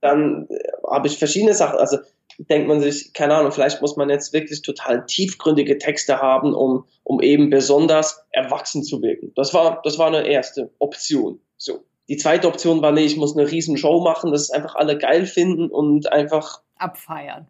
Dann äh, habe ich verschiedene Sachen, also denkt man sich, keine Ahnung, vielleicht muss man jetzt wirklich total tiefgründige Texte haben, um, um eben besonders erwachsen zu wirken. Das war, das war eine erste Option. So. Die zweite Option war, nee, ich muss eine riesen Show machen, das einfach alle geil finden und einfach abfeiern.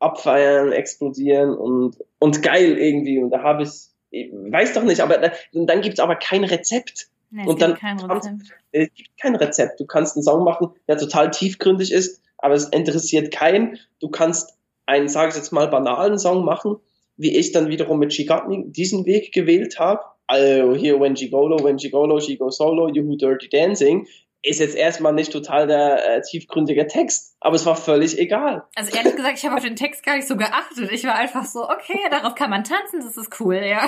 Abfeiern, explodieren und, und geil irgendwie. Und da habe ich, ich weiß doch nicht, aber da, dann gibt's aber kein Rezept. Nee, und dann kein Rezept. es gibt kein Rezept. Du kannst einen Song machen, der total tiefgründig ist, aber es interessiert keinen. Du kannst einen, sage ich jetzt mal, banalen Song machen, wie ich dann wiederum mit Me diesen Weg gewählt habe. Also hier When She Golo, When She Golo, She Go Solo, You Who Dirty Dancing, ist jetzt erstmal nicht total der äh, tiefgründige Text, aber es war völlig egal. Also ehrlich gesagt, ich habe auf den Text gar nicht so geachtet. Ich war einfach so, okay, darauf kann man tanzen, das ist cool, ja.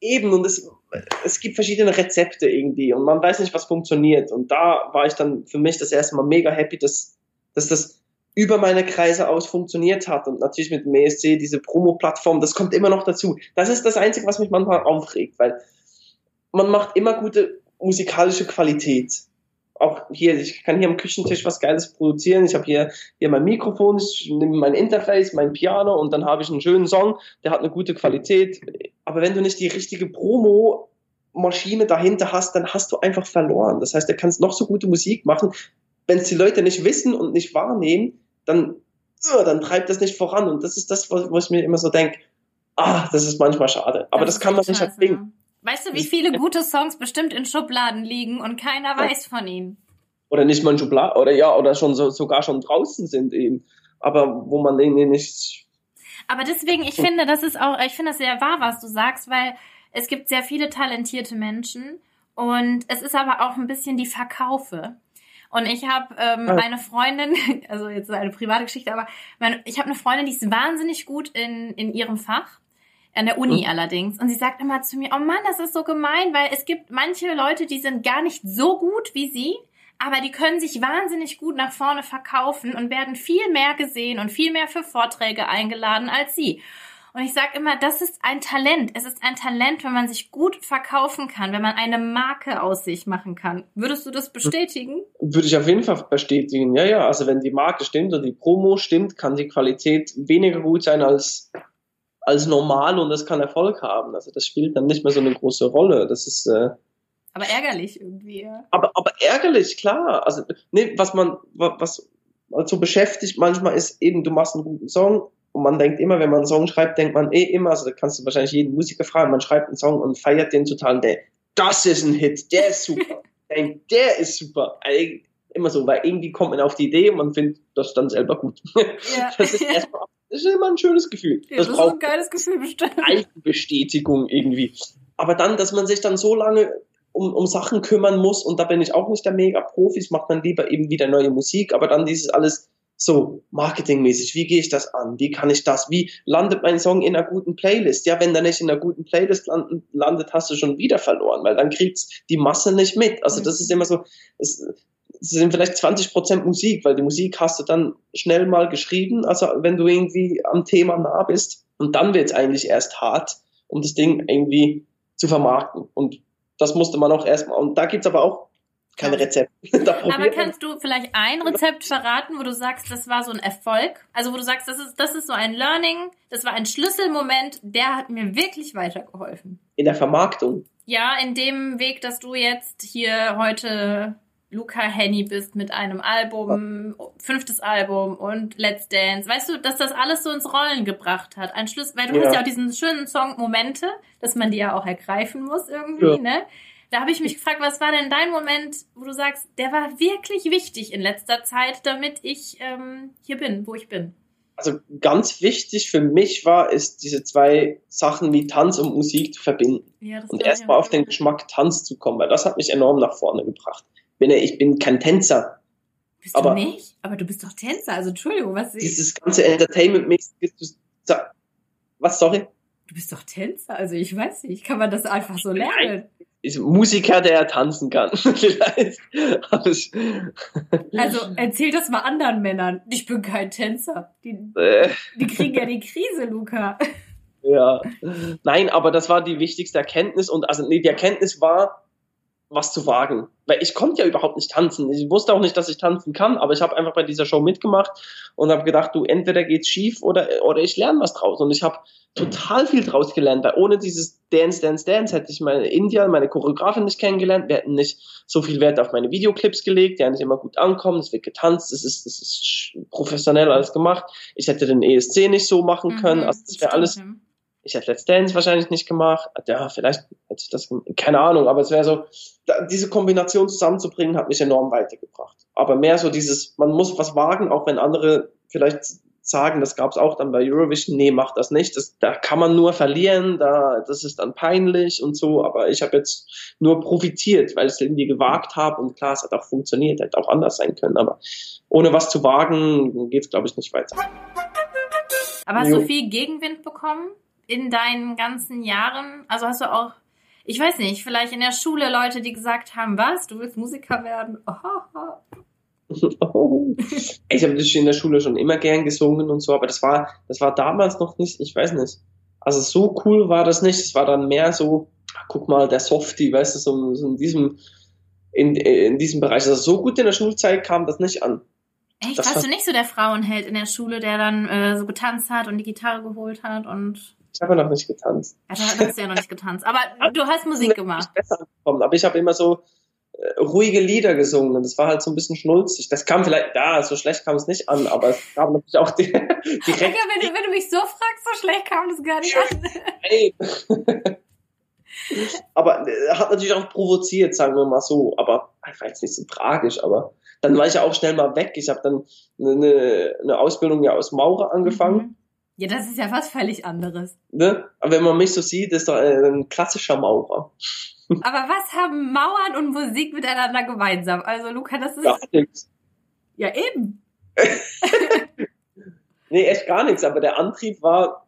Eben, und es, es gibt verschiedene Rezepte irgendwie und man weiß nicht, was funktioniert. Und da war ich dann für mich das erste Mal mega happy, dass dass das über meine Kreise aus funktioniert hat und natürlich mit dem ESC diese Promo-Plattform, das kommt immer noch dazu. Das ist das Einzige, was mich manchmal aufregt, weil man macht immer gute musikalische Qualität. Auch hier, ich kann hier am Küchentisch was Geiles produzieren. Ich habe hier, hier mein Mikrofon, ich nehme mein Interface, mein Piano und dann habe ich einen schönen Song, der hat eine gute Qualität. Aber wenn du nicht die richtige Promo Maschine dahinter hast, dann hast du einfach verloren. Das heißt, du kannst noch so gute Musik machen wenn es die Leute nicht wissen und nicht wahrnehmen, dann, uh, dann treibt das nicht voran. Und das ist das, wo, wo ich mir immer so denke, ah, das ist manchmal schade. Aber das, das kann man nicht erzwingen. Weißt du, wie viele gute Songs bestimmt in Schubladen liegen und keiner ja. weiß von ihnen? Oder nicht mal in Schubladen, oder ja, oder schon so, sogar schon draußen sind eben. Aber wo man denen nicht. Aber deswegen, ich finde, das ist auch, ich finde das sehr wahr, was du sagst, weil es gibt sehr viele talentierte Menschen und es ist aber auch ein bisschen die Verkaufe. Und ich habe ähm, ah. eine Freundin, also jetzt eine private Geschichte, aber meine, ich habe eine Freundin, die ist wahnsinnig gut in, in ihrem Fach. An der Uni mhm. allerdings. Und sie sagt immer zu mir, oh Mann, das ist so gemein, weil es gibt manche Leute, die sind gar nicht so gut wie sie, aber die können sich wahnsinnig gut nach vorne verkaufen und werden viel mehr gesehen und viel mehr für Vorträge eingeladen als sie. Und ich sage immer, das ist ein Talent. Es ist ein Talent, wenn man sich gut verkaufen kann, wenn man eine Marke aus sich machen kann. Würdest du das bestätigen? Würde ich auf jeden Fall bestätigen. Ja, ja. Also wenn die Marke stimmt und die Promo stimmt, kann die Qualität weniger gut sein als als normal und das kann Erfolg haben. Also das spielt dann nicht mehr so eine große Rolle. Das ist äh, aber ärgerlich irgendwie. Aber aber ärgerlich, klar. Also nee, was man was so beschäftigt manchmal ist eben, du machst einen guten Song und man denkt immer, wenn man einen Song schreibt, denkt man eh immer, also da kannst du wahrscheinlich jeden Musiker fragen, man schreibt einen Song und feiert den total der, das ist ein Hit, der ist super. der ist super. Immer so, weil irgendwie kommt man auf die Idee und man findet das dann selber gut. Ja. Das ist erstmal, ist immer ein schönes Gefühl. Ja, das, das braucht ist ein geiles Gefühl bestimmt. Eigenbestätigung irgendwie. Aber dann, dass man sich dann so lange um, um Sachen kümmern muss und da bin ich auch nicht der Mega-Profis, macht man lieber eben wieder neue Musik, aber dann dieses alles so marketingmäßig, wie gehe ich das an? Wie kann ich das? Wie landet mein Song in einer guten Playlist? Ja, wenn der nicht in einer guten Playlist landet, hast du schon wieder verloren, weil dann kriegt's die Masse nicht mit. Also das ist immer so, es sind vielleicht 20 Prozent Musik, weil die Musik hast du dann schnell mal geschrieben, also wenn du irgendwie am Thema nah bist und dann wird's eigentlich erst hart, um das Ding irgendwie zu vermarkten und das musste man auch erstmal, und da gibt's aber auch kein Rezept. Aber kannst du vielleicht ein Rezept verraten, wo du sagst, das war so ein Erfolg? Also wo du sagst, das ist, das ist so ein Learning, das war ein Schlüsselmoment, der hat mir wirklich weitergeholfen. In der Vermarktung? Ja, in dem Weg, dass du jetzt hier heute Luca Henny bist mit einem Album, fünftes Album und Let's Dance. Weißt du, dass das alles so ins Rollen gebracht hat? Ein Schluss, weil du ja. hast ja auch diesen schönen Song Momente, dass man die ja auch ergreifen muss irgendwie, ja. ne? Da habe ich mich gefragt, was war denn dein Moment, wo du sagst, der war wirklich wichtig in letzter Zeit, damit ich ähm, hier bin, wo ich bin? Also ganz wichtig für mich war, ist diese zwei Sachen wie Tanz und Musik zu verbinden. Ja, und erstmal auf den Geschmack Tanz zu kommen, weil das hat mich enorm nach vorne gebracht. Bin ja, ich bin kein Tänzer. Bist aber du nicht? Aber du bist doch Tänzer, also Entschuldigung, was Dieses ganze Entertainment-mäßige, was, sorry? Du bist doch Tänzer, also ich weiß nicht, kann man das einfach so lernen? Ist Musiker, der tanzen kann. Vielleicht. also erzähl das mal anderen Männern. Ich bin kein Tänzer. Die, äh. die kriegen ja die Krise, Luca. Ja. Nein, aber das war die wichtigste Erkenntnis und also nee, die Erkenntnis war, was zu wagen. Weil ich konnte ja überhaupt nicht tanzen. Ich wusste auch nicht, dass ich tanzen kann, aber ich habe einfach bei dieser Show mitgemacht und habe gedacht, du, entweder geht's schief oder, oder ich lerne was draus. Und ich habe total viel draus gelernt, weil ohne dieses Dance, Dance, Dance hätte ich meine India, meine Choreografin nicht kennengelernt. Wir hätten nicht so viel Wert auf meine Videoclips gelegt, die eigentlich immer gut ankommen. Es wird getanzt, es ist, es ist professionell alles gemacht. Ich hätte den ESC nicht so machen können. Mhm, also das wäre alles ich hätte Let's Dance wahrscheinlich nicht gemacht. Ja, vielleicht hätte ich das, keine Ahnung, aber es wäre so, diese Kombination zusammenzubringen, hat mich enorm weitergebracht. Aber mehr so dieses, man muss was wagen, auch wenn andere vielleicht sagen, das gab es auch dann bei Eurovision, nee, mach das nicht. Das, da kann man nur verlieren, da, das ist dann peinlich und so. Aber ich habe jetzt nur profitiert, weil ich es irgendwie gewagt habe und klar, es hat auch funktioniert, hätte auch anders sein können. Aber ohne was zu wagen, geht es, glaube ich, nicht weiter. Aber hast jo. du viel Gegenwind bekommen? In deinen ganzen Jahren? Also hast du auch, ich weiß nicht, vielleicht in der Schule Leute, die gesagt haben, was, du willst Musiker werden? Oh. Ich habe das in der Schule schon immer gern gesungen und so, aber das war, das war damals noch nicht, ich weiß nicht. Also so cool war das nicht. Es war dann mehr so, guck mal, der Softie, weißt du, so, so in diesem, in, in diesem Bereich. Also so gut in der Schulzeit kam das nicht an. Echt? Das Warst du nicht so der Frauenheld in der Schule, der dann äh, so getanzt hat und die Gitarre geholt hat und ich habe ja noch nicht getanzt. Ja, du hast ja noch nicht getanzt. Aber du hast Musik gemacht. Besser gekommen. Aber ich habe immer so äh, ruhige Lieder gesungen und das war halt so ein bisschen schnulzig. Das kam vielleicht, ja, so schlecht kam es nicht an, aber es gab natürlich auch die, direkt. Ja, wenn, du, wenn du mich so fragst, so schlecht kam das gar nicht an. Hey. aber äh, hat natürlich auch provoziert, sagen wir mal so. Aber war jetzt nicht so tragisch, aber dann war ich ja auch schnell mal weg. Ich habe dann eine, eine Ausbildung ja aus Maurer angefangen. Mhm ja, das ist ja was völlig anderes. Ne? Aber wenn man mich so sieht, ist doch ein klassischer Maurer. Aber was haben Mauern und Musik miteinander gemeinsam? Also, Luca, das ist. Gar nichts. Ja, eben. nee, echt gar nichts. Aber der Antrieb war,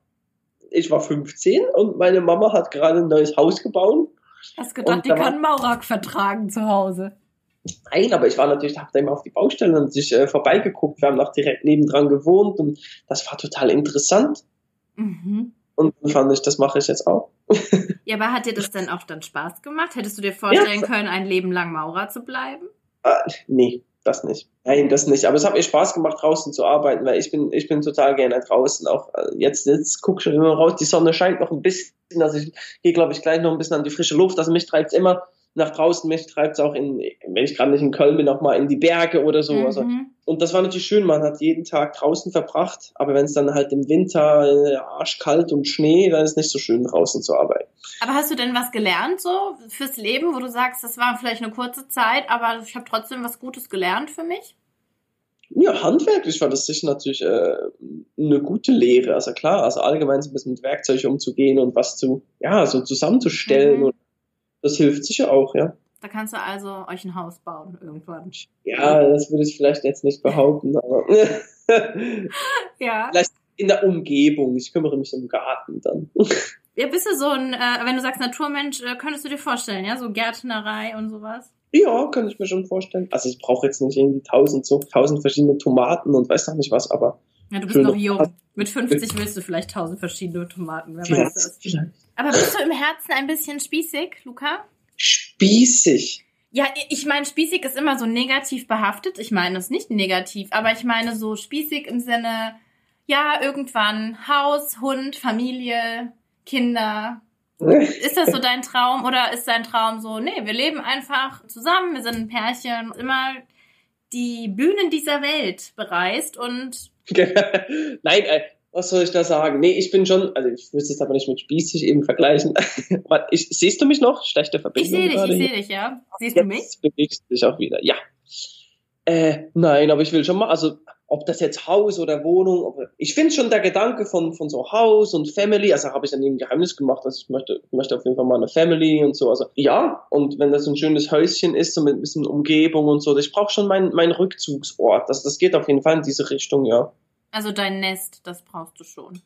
ich war 15 und meine Mama hat gerade ein neues Haus gebaut. Hast gedacht, die kann Maurak vertragen zu Hause. Nein, aber ich war natürlich, habe da immer auf die Baustelle und sich äh, vorbeigeguckt. Wir haben noch direkt nebendran gewohnt und das war total interessant. Mhm. Und dann fand ich, das mache ich jetzt auch. ja, aber hat dir das denn auch dann Spaß gemacht? Hättest du dir vorstellen ja. können, ein Leben lang Maurer zu bleiben? Äh, nee, das nicht. Nein, das nicht. Aber es hat mir Spaß gemacht, draußen zu arbeiten, weil ich bin, ich bin total gerne draußen. Auch äh, jetzt, jetzt guck schon immer raus, die Sonne scheint noch ein bisschen. Also ich gehe, glaube ich, gleich noch ein bisschen an die frische Luft. Also mich treibt es immer nach draußen, mich treibt es auch in, wenn ich gerade nicht in Köln bin, auch mal in die Berge oder so. Also, mhm. Also, und das war natürlich schön, man hat jeden Tag draußen verbracht, aber wenn es dann halt im Winter äh, arschkalt und Schnee, dann ist es nicht so schön draußen zu arbeiten. Aber hast du denn was gelernt so fürs Leben, wo du sagst, das war vielleicht eine kurze Zeit, aber ich habe trotzdem was Gutes gelernt für mich? Ja, handwerklich war das sicher natürlich äh, eine gute Lehre. Also klar, also allgemein so ein bisschen mit Werkzeug umzugehen und was zu, ja, so zusammenzustellen. Mhm. Und das hilft sicher auch, ja. Da kannst du also euch ein Haus bauen irgendwann. Ja, das würde ich vielleicht jetzt nicht behaupten, aber ja. vielleicht in der Umgebung. Ich kümmere mich im Garten dann. Ja, bist du so ein, äh, wenn du sagst Naturmensch, äh, könntest du dir vorstellen, ja, so Gärtnerei und sowas? Ja, kann ich mir schon vorstellen. Also ich brauche jetzt nicht irgendwie tausend so tausend verschiedene Tomaten und weiß noch nicht was, aber. Ja, du bist noch jung. Mit 50 willst du vielleicht tausend verschiedene Tomaten, wer weiß das. Vielleicht. Aber bist du im Herzen ein bisschen spießig, Luca? Spießig. Ja, ich meine, spießig ist immer so negativ behaftet. Ich meine es nicht negativ, aber ich meine so spießig im Sinne, ja, irgendwann Haus, Hund, Familie, Kinder. Ist das so dein Traum oder ist dein Traum so, nee, wir leben einfach zusammen, wir sind ein Pärchen, immer die Bühnen dieser Welt bereist und. Nein, äh, was soll ich da sagen? Nee, ich bin schon, also ich würde es jetzt aber nicht mit spießig eben vergleichen. ich, siehst du mich noch? Schlechte Verbindung. Ich sehe dich, ich sehe dich, ja. Siehst jetzt du mich? bewegst du dich auch wieder, ja. Äh, nein, aber ich will schon mal, also ob das jetzt Haus oder Wohnung, ob, ich finde schon der Gedanke von, von so Haus und Family, also habe ich ja nie ein Geheimnis gemacht, also ich möchte, ich möchte auf jeden Fall mal eine Family und so, also ja, und wenn das ein schönes Häuschen ist, so mit ein bisschen Umgebung und so, ich brauche schon meinen mein Rückzugsort, das, das geht auf jeden Fall in diese Richtung, ja. Also dein Nest, das brauchst du schon.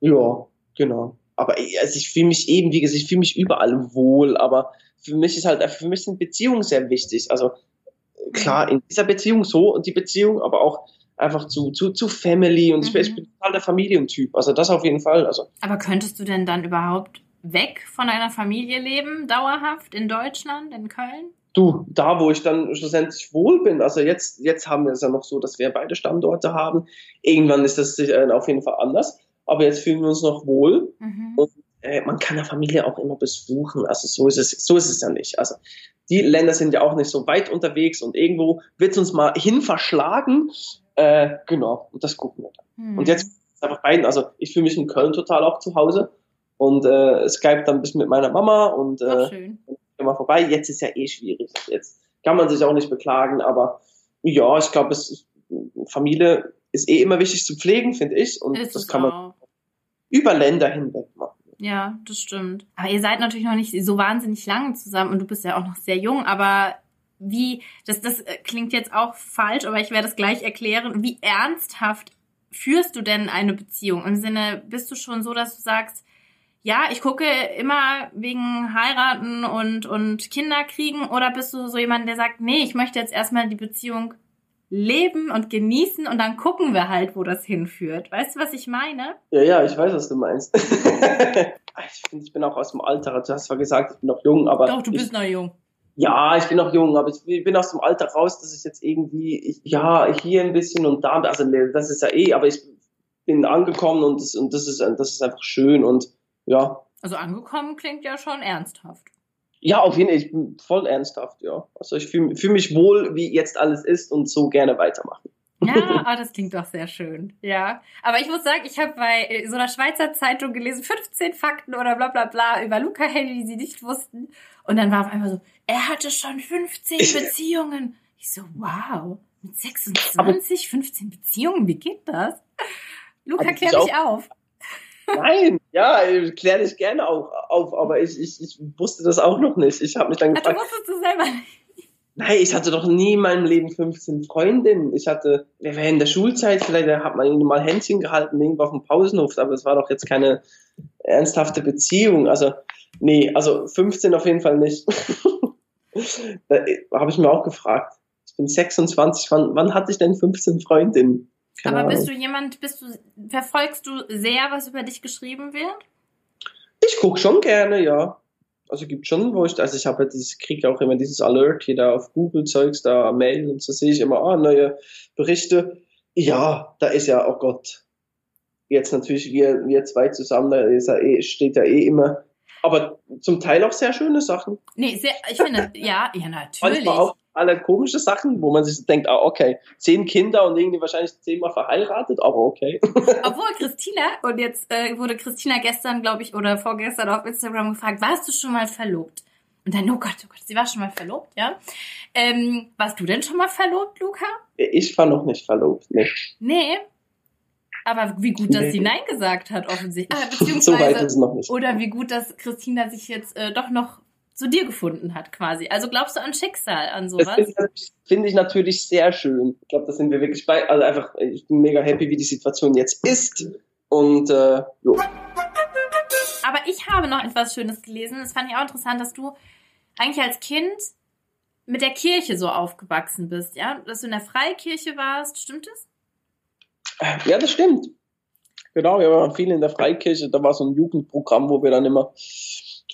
Ja, genau. Aber also ich fühle mich eben, wie gesagt, ich fühle mich überall wohl, aber für mich ist halt, für mich sind Beziehungen sehr wichtig. Also klar, in dieser Beziehung so und die Beziehung, aber auch einfach zu, zu, zu Family und mhm. ich bin total der Familientyp. Also das auf jeden Fall. Also. Aber könntest du denn dann überhaupt weg von deiner Familie leben, dauerhaft in Deutschland, in Köln? Du, da wo ich dann schlussendlich wohl bin, also jetzt, jetzt haben wir es ja noch so, dass wir beide Standorte haben. Irgendwann ist das äh, auf jeden Fall anders. Aber jetzt fühlen wir uns noch wohl. Mhm. Und äh, man kann ja Familie auch immer besuchen. Also so ist es, so ist es ja nicht. Also die Länder sind ja auch nicht so weit unterwegs und irgendwo wird es uns mal hin verschlagen. Äh, genau, und das gucken wir dann. Mhm. Und jetzt einfach beiden, also ich fühle mich in Köln total auch zu Hause und äh, Skype dann ein bisschen mit meiner Mama und äh, schön mal vorbei. Jetzt ist ja eh schwierig. Jetzt kann man sich auch nicht beklagen, aber ja, ich glaube, Familie ist eh immer wichtig zu pflegen, finde ich. Und ist das kann man auch. über Länder hinweg machen. Ja, das stimmt. Aber ihr seid natürlich noch nicht so wahnsinnig lange zusammen und du bist ja auch noch sehr jung, aber wie, das, das äh, klingt jetzt auch falsch, aber ich werde es gleich erklären. Wie ernsthaft führst du denn eine Beziehung? Im Sinne, bist du schon so, dass du sagst, ja, ich gucke immer wegen heiraten und, und Kinder kriegen oder bist du so jemand, der sagt, nee, ich möchte jetzt erstmal die Beziehung leben und genießen und dann gucken wir halt, wo das hinführt. Weißt du, was ich meine? Ja, ja, ich weiß, was du meinst. ich finde, ich bin auch aus dem Alter. Du hast zwar gesagt, ich bin noch jung, aber. Doch, du bist ich, noch jung. Ja, ich bin noch jung, aber ich bin aus dem Alter raus, dass ich jetzt irgendwie, ich, ja, hier ein bisschen und da, also das ist ja eh, aber ich bin angekommen und das, und das ist, das ist einfach schön und ja. Also angekommen klingt ja schon ernsthaft. Ja, auf jeden Fall. Ich bin voll ernsthaft, ja. Also ich fühle fühl mich wohl, wie jetzt alles ist und so gerne weitermachen. Ja, oh, das klingt doch sehr schön. Ja. Aber ich muss sagen, ich habe bei so einer Schweizer Zeitung gelesen, 15 Fakten oder bla bla bla über Luca Henny, die sie nicht wussten. Und dann war auf einmal so, er hatte schon 15 Beziehungen. Ich so, wow, mit 26, 15 Beziehungen, wie geht das? Luca, klär mich auf. Nein, ja, kläre ich gerne auch auf, aber ich, ich, ich wusste das auch noch nicht. Ich habe mich dann gefragt. Ach, du wusstest du selber nicht. Nein, ich hatte doch nie in meinem Leben 15 Freundinnen. Ich hatte, in der Schulzeit, vielleicht hat man ihnen mal Händchen gehalten, irgendwo auf dem Pausenhof, aber es war doch jetzt keine ernsthafte Beziehung. Also, nee, also 15 auf jeden Fall nicht. da habe ich mir auch gefragt. Ich bin 26, wann, wann hatte ich denn 15 Freundinnen? Keine Aber bist du jemand, bist du, verfolgst du sehr, was über dich geschrieben wird? Ich gucke schon gerne, ja. Also gibt schon, wo ich, also ich habe ja dieses, kriege auch immer dieses Alert hier da auf Google Zeugs, da Mail und so sehe ich immer, ah, neue Berichte. Ja, da ist ja, oh Gott. Jetzt natürlich wir, wir zwei zusammen, da ist ja eh, steht ja eh immer aber zum Teil auch sehr schöne Sachen. Nee, sehr, ich finde, ja, ja, natürlich. Auch alle komische Sachen, wo man sich denkt, ah, okay, zehn Kinder und irgendwie wahrscheinlich zehnmal verheiratet, aber okay. Obwohl Christina, und jetzt äh, wurde Christina gestern, glaube ich, oder vorgestern auf Instagram gefragt, warst du schon mal verlobt? Und dann, oh Gott, oh Gott, sie war schon mal verlobt, ja. Ähm, warst du denn schon mal verlobt, Luca? Ich war noch nicht verlobt, nee. Nee, aber wie gut, dass sie Nein gesagt hat, offensichtlich. Ah, beziehungsweise, so weit ist es noch nicht. Oder wie gut, dass Christina sich jetzt äh, doch noch zu dir gefunden hat, quasi. Also glaubst du an Schicksal, an sowas? Das finde ich natürlich sehr schön. Ich glaube, da sind wir wirklich bei. Also einfach, ich bin mega happy, wie die Situation jetzt ist. Und äh, jo. Aber ich habe noch etwas Schönes gelesen. Das fand ich auch interessant, dass du eigentlich als Kind mit der Kirche so aufgewachsen bist, ja? Dass du in der Freikirche warst, stimmt es? Ja, das stimmt. Genau, wir waren viel in der Freikirche, da war so ein Jugendprogramm, wo wir dann immer,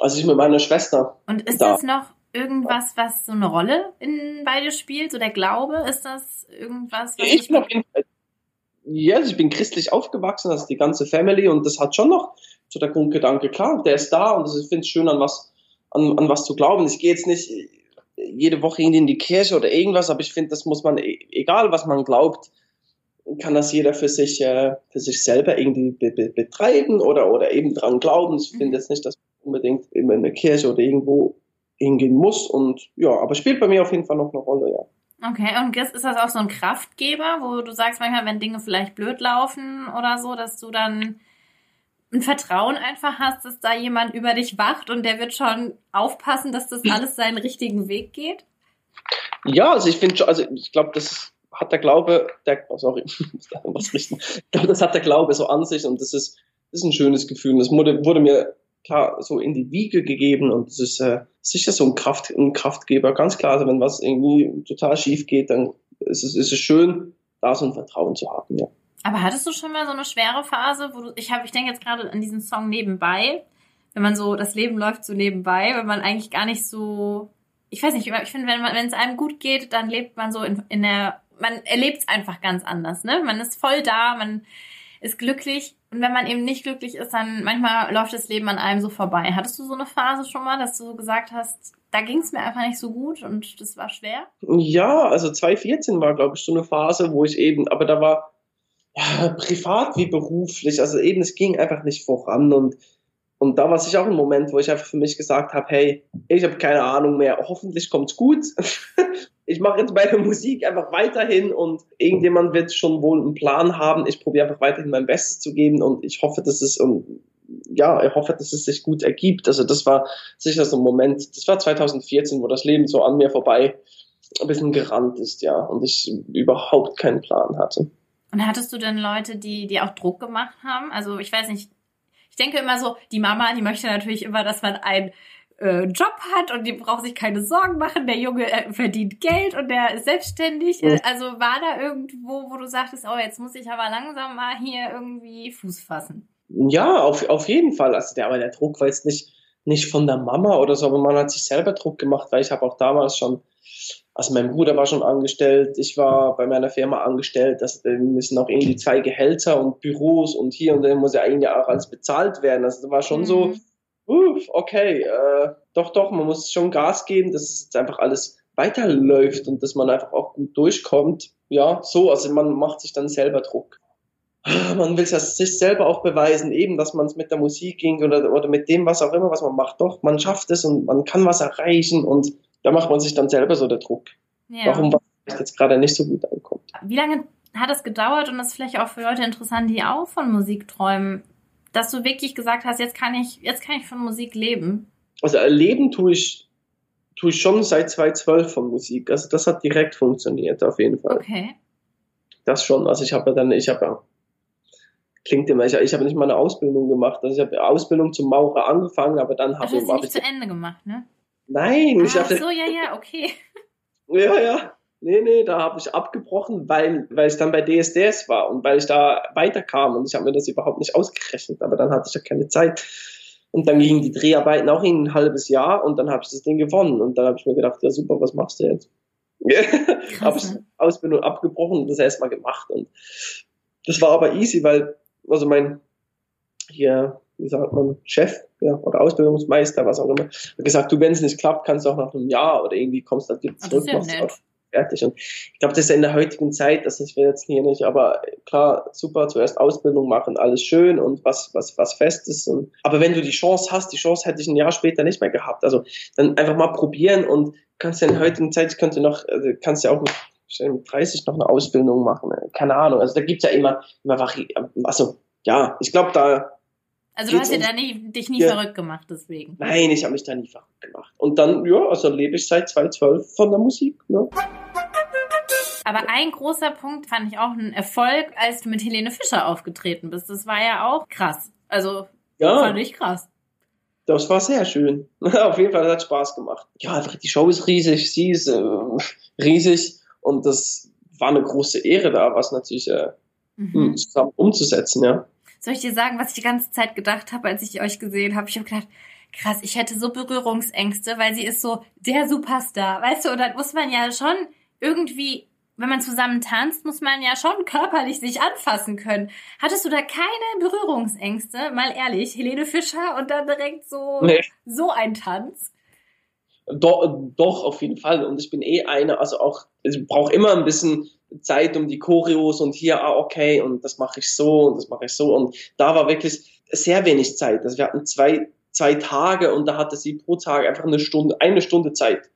also ich mit meiner Schwester. Und ist da. das noch irgendwas, was so eine Rolle in beide spielt? So der Glaube, ist das irgendwas, was ich, ich noch ja, ich bin christlich aufgewachsen, also die ganze Family und das hat schon noch so der Grundgedanke, klar, der ist da und ich finde es schön, an was, an, an was zu glauben. Ich gehe jetzt nicht jede Woche in die Kirche oder irgendwas, aber ich finde, das muss man, e, egal was man glaubt, kann das jeder für sich, äh, für sich selber irgendwie be be betreiben oder, oder eben dran glauben. Ich finde mhm. jetzt nicht, dass unbedingt in eine Kirche oder irgendwo hingehen muss. Und ja, aber spielt bei mir auf jeden Fall noch eine Rolle, ja. Okay, und ist das auch so ein Kraftgeber, wo du sagst manchmal, wenn Dinge vielleicht blöd laufen oder so, dass du dann ein Vertrauen einfach hast, dass da jemand über dich wacht und der wird schon aufpassen, dass das alles seinen richtigen Weg geht? Ja, also ich finde schon, also ich glaube, das hat der Glaube, der, oh sorry, was richten. Ich glaube, das hat der Glaube so an sich und das ist, das ist ein schönes Gefühl. das wurde, wurde mir klar so in die Wiege gegeben und das ist äh, sicher so ein, Kraft, ein Kraftgeber. Ganz klar, also wenn was irgendwie total schief geht, dann ist es, ist es schön, da so ein Vertrauen zu haben, ja. Aber hattest du schon mal so eine schwere Phase, wo du, ich habe, ich denke jetzt gerade an diesen Song nebenbei, wenn man so, das Leben läuft so nebenbei, wenn man eigentlich gar nicht so, ich weiß nicht, ich finde, wenn wenn es einem gut geht, dann lebt man so in, in der man erlebt es einfach ganz anders, ne? Man ist voll da, man ist glücklich. Und wenn man eben nicht glücklich ist, dann manchmal läuft das Leben an einem so vorbei. Hattest du so eine Phase schon mal, dass du gesagt hast, da ging es mir einfach nicht so gut und das war schwer? Ja, also 2014 war, glaube ich, so eine Phase, wo ich eben, aber da war ja, privat wie beruflich, also eben, es ging einfach nicht voran und und da war sich auch ein Moment, wo ich einfach für mich gesagt habe, hey, ich habe keine Ahnung mehr, hoffentlich kommt's gut. ich mache jetzt meine Musik einfach weiterhin und irgendjemand wird schon wohl einen Plan haben. Ich probiere einfach weiterhin mein Bestes zu geben und ich hoffe, dass es ja, ich hoffe, dass es sich gut ergibt. Also das war sicher so ein Moment, das war 2014, wo das Leben so an mir vorbei ein bisschen gerannt ist, ja, und ich überhaupt keinen Plan hatte. Und hattest du denn Leute, die, die auch Druck gemacht haben? Also ich weiß nicht, ich denke immer so, die Mama, die möchte natürlich immer, dass man ein äh, Job hat und die braucht sich keine Sorgen machen. Der Junge äh, verdient Geld und der ist selbstständig. Also war da irgendwo, wo du sagtest, oh, jetzt muss ich aber langsam mal hier irgendwie Fuß fassen? Ja, auf, auf jeden Fall. Also der, aber der Druck war jetzt nicht, nicht von der Mama oder so, aber man hat sich selber Druck gemacht, weil ich habe auch damals schon, also mein Bruder war schon angestellt, ich war bei meiner Firma angestellt, das müssen auch irgendwie zwei Gehälter und Büros und hier und da muss ja eigentlich auch alles bezahlt werden. Also das war schon mhm. so, uff, okay, äh, doch, doch, man muss schon Gas geben, dass es jetzt einfach alles weiterläuft und dass man einfach auch gut durchkommt. Ja, so, also man macht sich dann selber Druck. Man will es sich selber auch beweisen, eben, dass man es mit der Musik ging oder, oder mit dem, was auch immer, was man macht. Doch, man schafft es und man kann was erreichen und da macht man sich dann selber so der Druck. Ja. Warum was jetzt gerade nicht so gut ankommt. Wie lange hat es gedauert und das ist vielleicht auch für Leute interessant, die auch von Musik träumen? dass du wirklich gesagt hast, jetzt kann ich, jetzt kann ich von Musik leben? Also leben tue ich, tue ich schon seit 2012 von Musik. Also das hat direkt funktioniert, auf jeden Fall. Okay. Das schon. Also ich habe ja dann, ich habe ja, klingt immer, ich, ich habe nicht mal eine Ausbildung gemacht. Also ich habe Ausbildung zum Maurer angefangen, aber dann habe Also ich. hast du nicht ich zu Ende gemacht, ne? Nein, ich Ah, habe so, ja, ja, okay. Ja, ja. Nee, nee, da habe ich abgebrochen, weil, weil ich dann bei DSDS war und weil ich da weiterkam und ich habe mir das überhaupt nicht ausgerechnet, aber dann hatte ich ja keine Zeit. Und dann gingen die Dreharbeiten auch in ein halbes Jahr und dann habe ich das Ding gewonnen und dann habe ich mir gedacht, ja super, was machst du jetzt? habe ich ne? Ausbildung abgebrochen und das erstmal gemacht und das war aber easy, weil, also mein, hier, wie sagt man, Chef, ja, oder Ausbildungsmeister, was auch immer, hat gesagt, du, wenn es nicht klappt, kannst du auch nach einem Jahr oder irgendwie kommst dann wieder zurück, ja machst auch fertig. Und ich glaube, das ist ja in der heutigen Zeit, das ist wir jetzt hier nicht, aber klar, super, zuerst Ausbildung machen, alles schön und was, was, was Festes. Und, aber wenn du die Chance hast, die Chance hätte ich ein Jahr später nicht mehr gehabt. Also dann einfach mal probieren und kannst ja in der heutigen Zeit, ich könnte noch, also kannst ja auch mit, mit 30 noch eine Ausbildung machen. Keine Ahnung. Also da gibt's ja immer, immer Vari also ja, ich glaube da, Also du hast da nie, dich nie Ja. verrückt gemacht, deswegen. nein, ich habe mich da nie verrückt gemacht. Und dann, ja, also lebe ich seit 2012 von der Musik. Ne? Aber ein großer Punkt fand ich auch ein Erfolg, als du mit Helene Fischer aufgetreten bist. Das war ja auch krass. Also Ja. fand ich krass. Das war sehr schön. Auf jeden Fall das hat Spaß gemacht. Ja, einfach die Show ist riesig, sie ist äh, riesig und das war eine große Ehre da, was natürlich äh, Mhm. zusammen umzusetzen, ja. Soll ich dir sagen, was ich die ganze Zeit gedacht habe, als ich euch gesehen habe? Ich habe gedacht, krass, ich hätte so Berührungsängste, weil sie ist so der Superstar, weißt du? Und dann muss man ja schon irgendwie, wenn man zusammen tanzt, muss man ja schon körperlich sich anfassen können. Hattest du da keine Berührungsängste? Mal ehrlich, Helene Fischer und dann direkt so, Nee. so ein Tanz. Doch, doch, auf jeden Fall. Und ich bin eh einer, also auch, ich brauche immer ein bisschen Zeit um die Choreos und hier, ah, okay, und das mache ich so und das mache ich so. Und da war wirklich sehr wenig Zeit. Also wir hatten zwei, zwei Tage und da hatte sie pro Tag einfach eine Stunde, eine Stunde Zeit.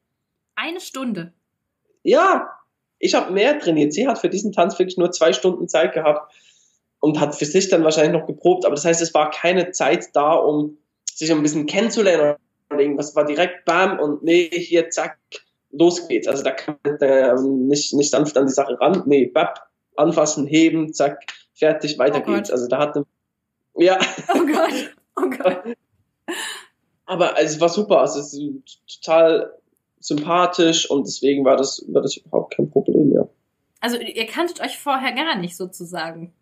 Eine Stunde. Ja, ich habe mehr trainiert. Sie hat für diesen Tanz wirklich nur zwei Stunden Zeit gehabt und hat für sich dann wahrscheinlich noch geprobt. Aber das heißt, es war keine Zeit da, um sich ein bisschen kennenzulernen irgendwas. War direkt bam und nee, hier, zack, los geht's. Also da kann man äh, nicht, nicht sanft an die Sache ran. Nee, bap, anfassen, heben, zack, fertig, weiter Oh geht's. Also da hatte, ja, Oh Gott, oh Gott. aber also, es war super. Also es ist total sympathisch und deswegen war das, war das überhaupt kein Problem, ja. Also ihr kanntet euch vorher gar nicht sozusagen.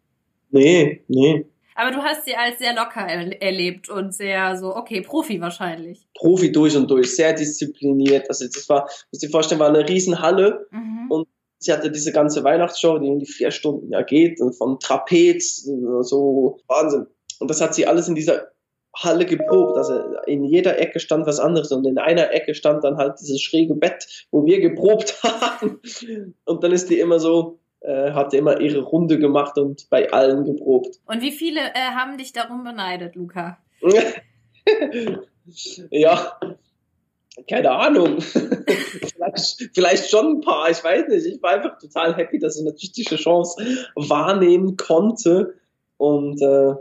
Nee, nee. Aber du hast sie als sehr locker er erlebt und sehr so, okay, Profi wahrscheinlich. Profi durch und durch, sehr diszipliniert. Also das war, muss dir vorstellen, war eine Riesenhalle. Mhm. Und Sie hatte diese ganze Weihnachtsshow, die in die vier Stunden ja geht, und von Trapez, äh, so Wahnsinn. Und das hat sie alles in dieser Halle geprobt. Also in jeder Ecke stand was anderes und in einer Ecke stand dann halt dieses schräge Bett, wo wir geprobt haben. Und dann ist die immer so, äh, hatte immer ihre Runde gemacht und bei allen geprobt. Und wie viele äh, haben dich darum beneidet, Luca? ja, keine Ahnung. vielleicht, vielleicht schon ein paar, ich weiß nicht. Ich war einfach total happy, dass ich natürlich diese Chance wahrnehmen konnte. Und äh,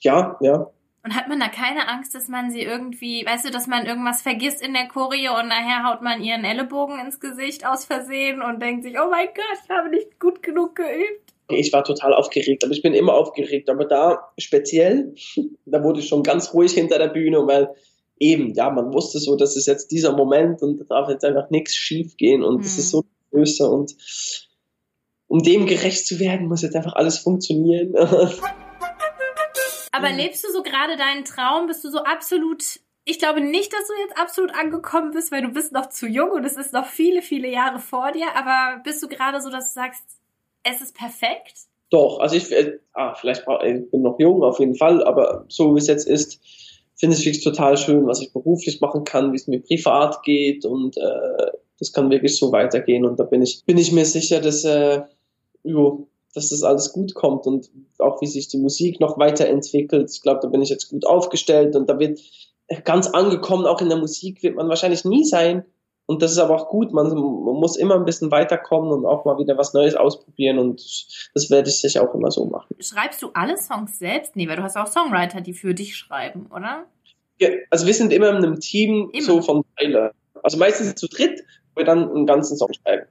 ja, ja. Und hat man da keine Angst, dass man sie irgendwie, weißt du, dass man irgendwas vergisst in der Choreo und nachher haut man ihren Ellenbogen ins Gesicht aus Versehen und denkt sich, oh mein Gott, ich habe nicht gut genug geübt. Ich war total aufgeregt, aber ich bin immer aufgeregt. Aber da speziell, da wurde ich schon ganz ruhig hinter der Bühne, weil eben, ja, man wusste so, das ist jetzt dieser Moment und da darf jetzt einfach nichts schief gehen und es Mhm. ist so böse und um dem gerecht zu werden, muss jetzt einfach alles funktionieren. Aber Mhm. lebst du so gerade deinen Traum? Bist du so absolut, ich glaube nicht, dass du jetzt absolut angekommen bist, weil du bist noch zu jung und es ist noch viele, viele Jahre vor dir, aber bist du gerade so, dass du sagst, es ist perfekt? Doch, also ich, äh, ah, vielleicht brauch, ich bin noch jung auf jeden Fall, aber so wie es jetzt ist, finde ich es total schön, was ich beruflich machen kann, wie es mir privat geht und äh, das kann wirklich so weitergehen und da bin ich bin ich mir sicher, dass äh, jo, dass das alles gut kommt und auch wie sich die Musik noch weiterentwickelt. Ich glaube, da bin ich jetzt gut aufgestellt und da wird ganz angekommen, auch in der Musik wird man wahrscheinlich nie sein, Und das ist aber auch gut. Man, muss immer ein bisschen weiterkommen und auch mal wieder was Neues ausprobieren. Und das werde ich sicher auch immer so machen. Schreibst du alle Songs selbst? Nee, weil du hast auch Songwriter, die für dich schreiben, oder? Ja, also wir sind immer in einem Team immer. so von Teile. Also meistens zu dritt, wo wir dann einen ganzen Song schreiben.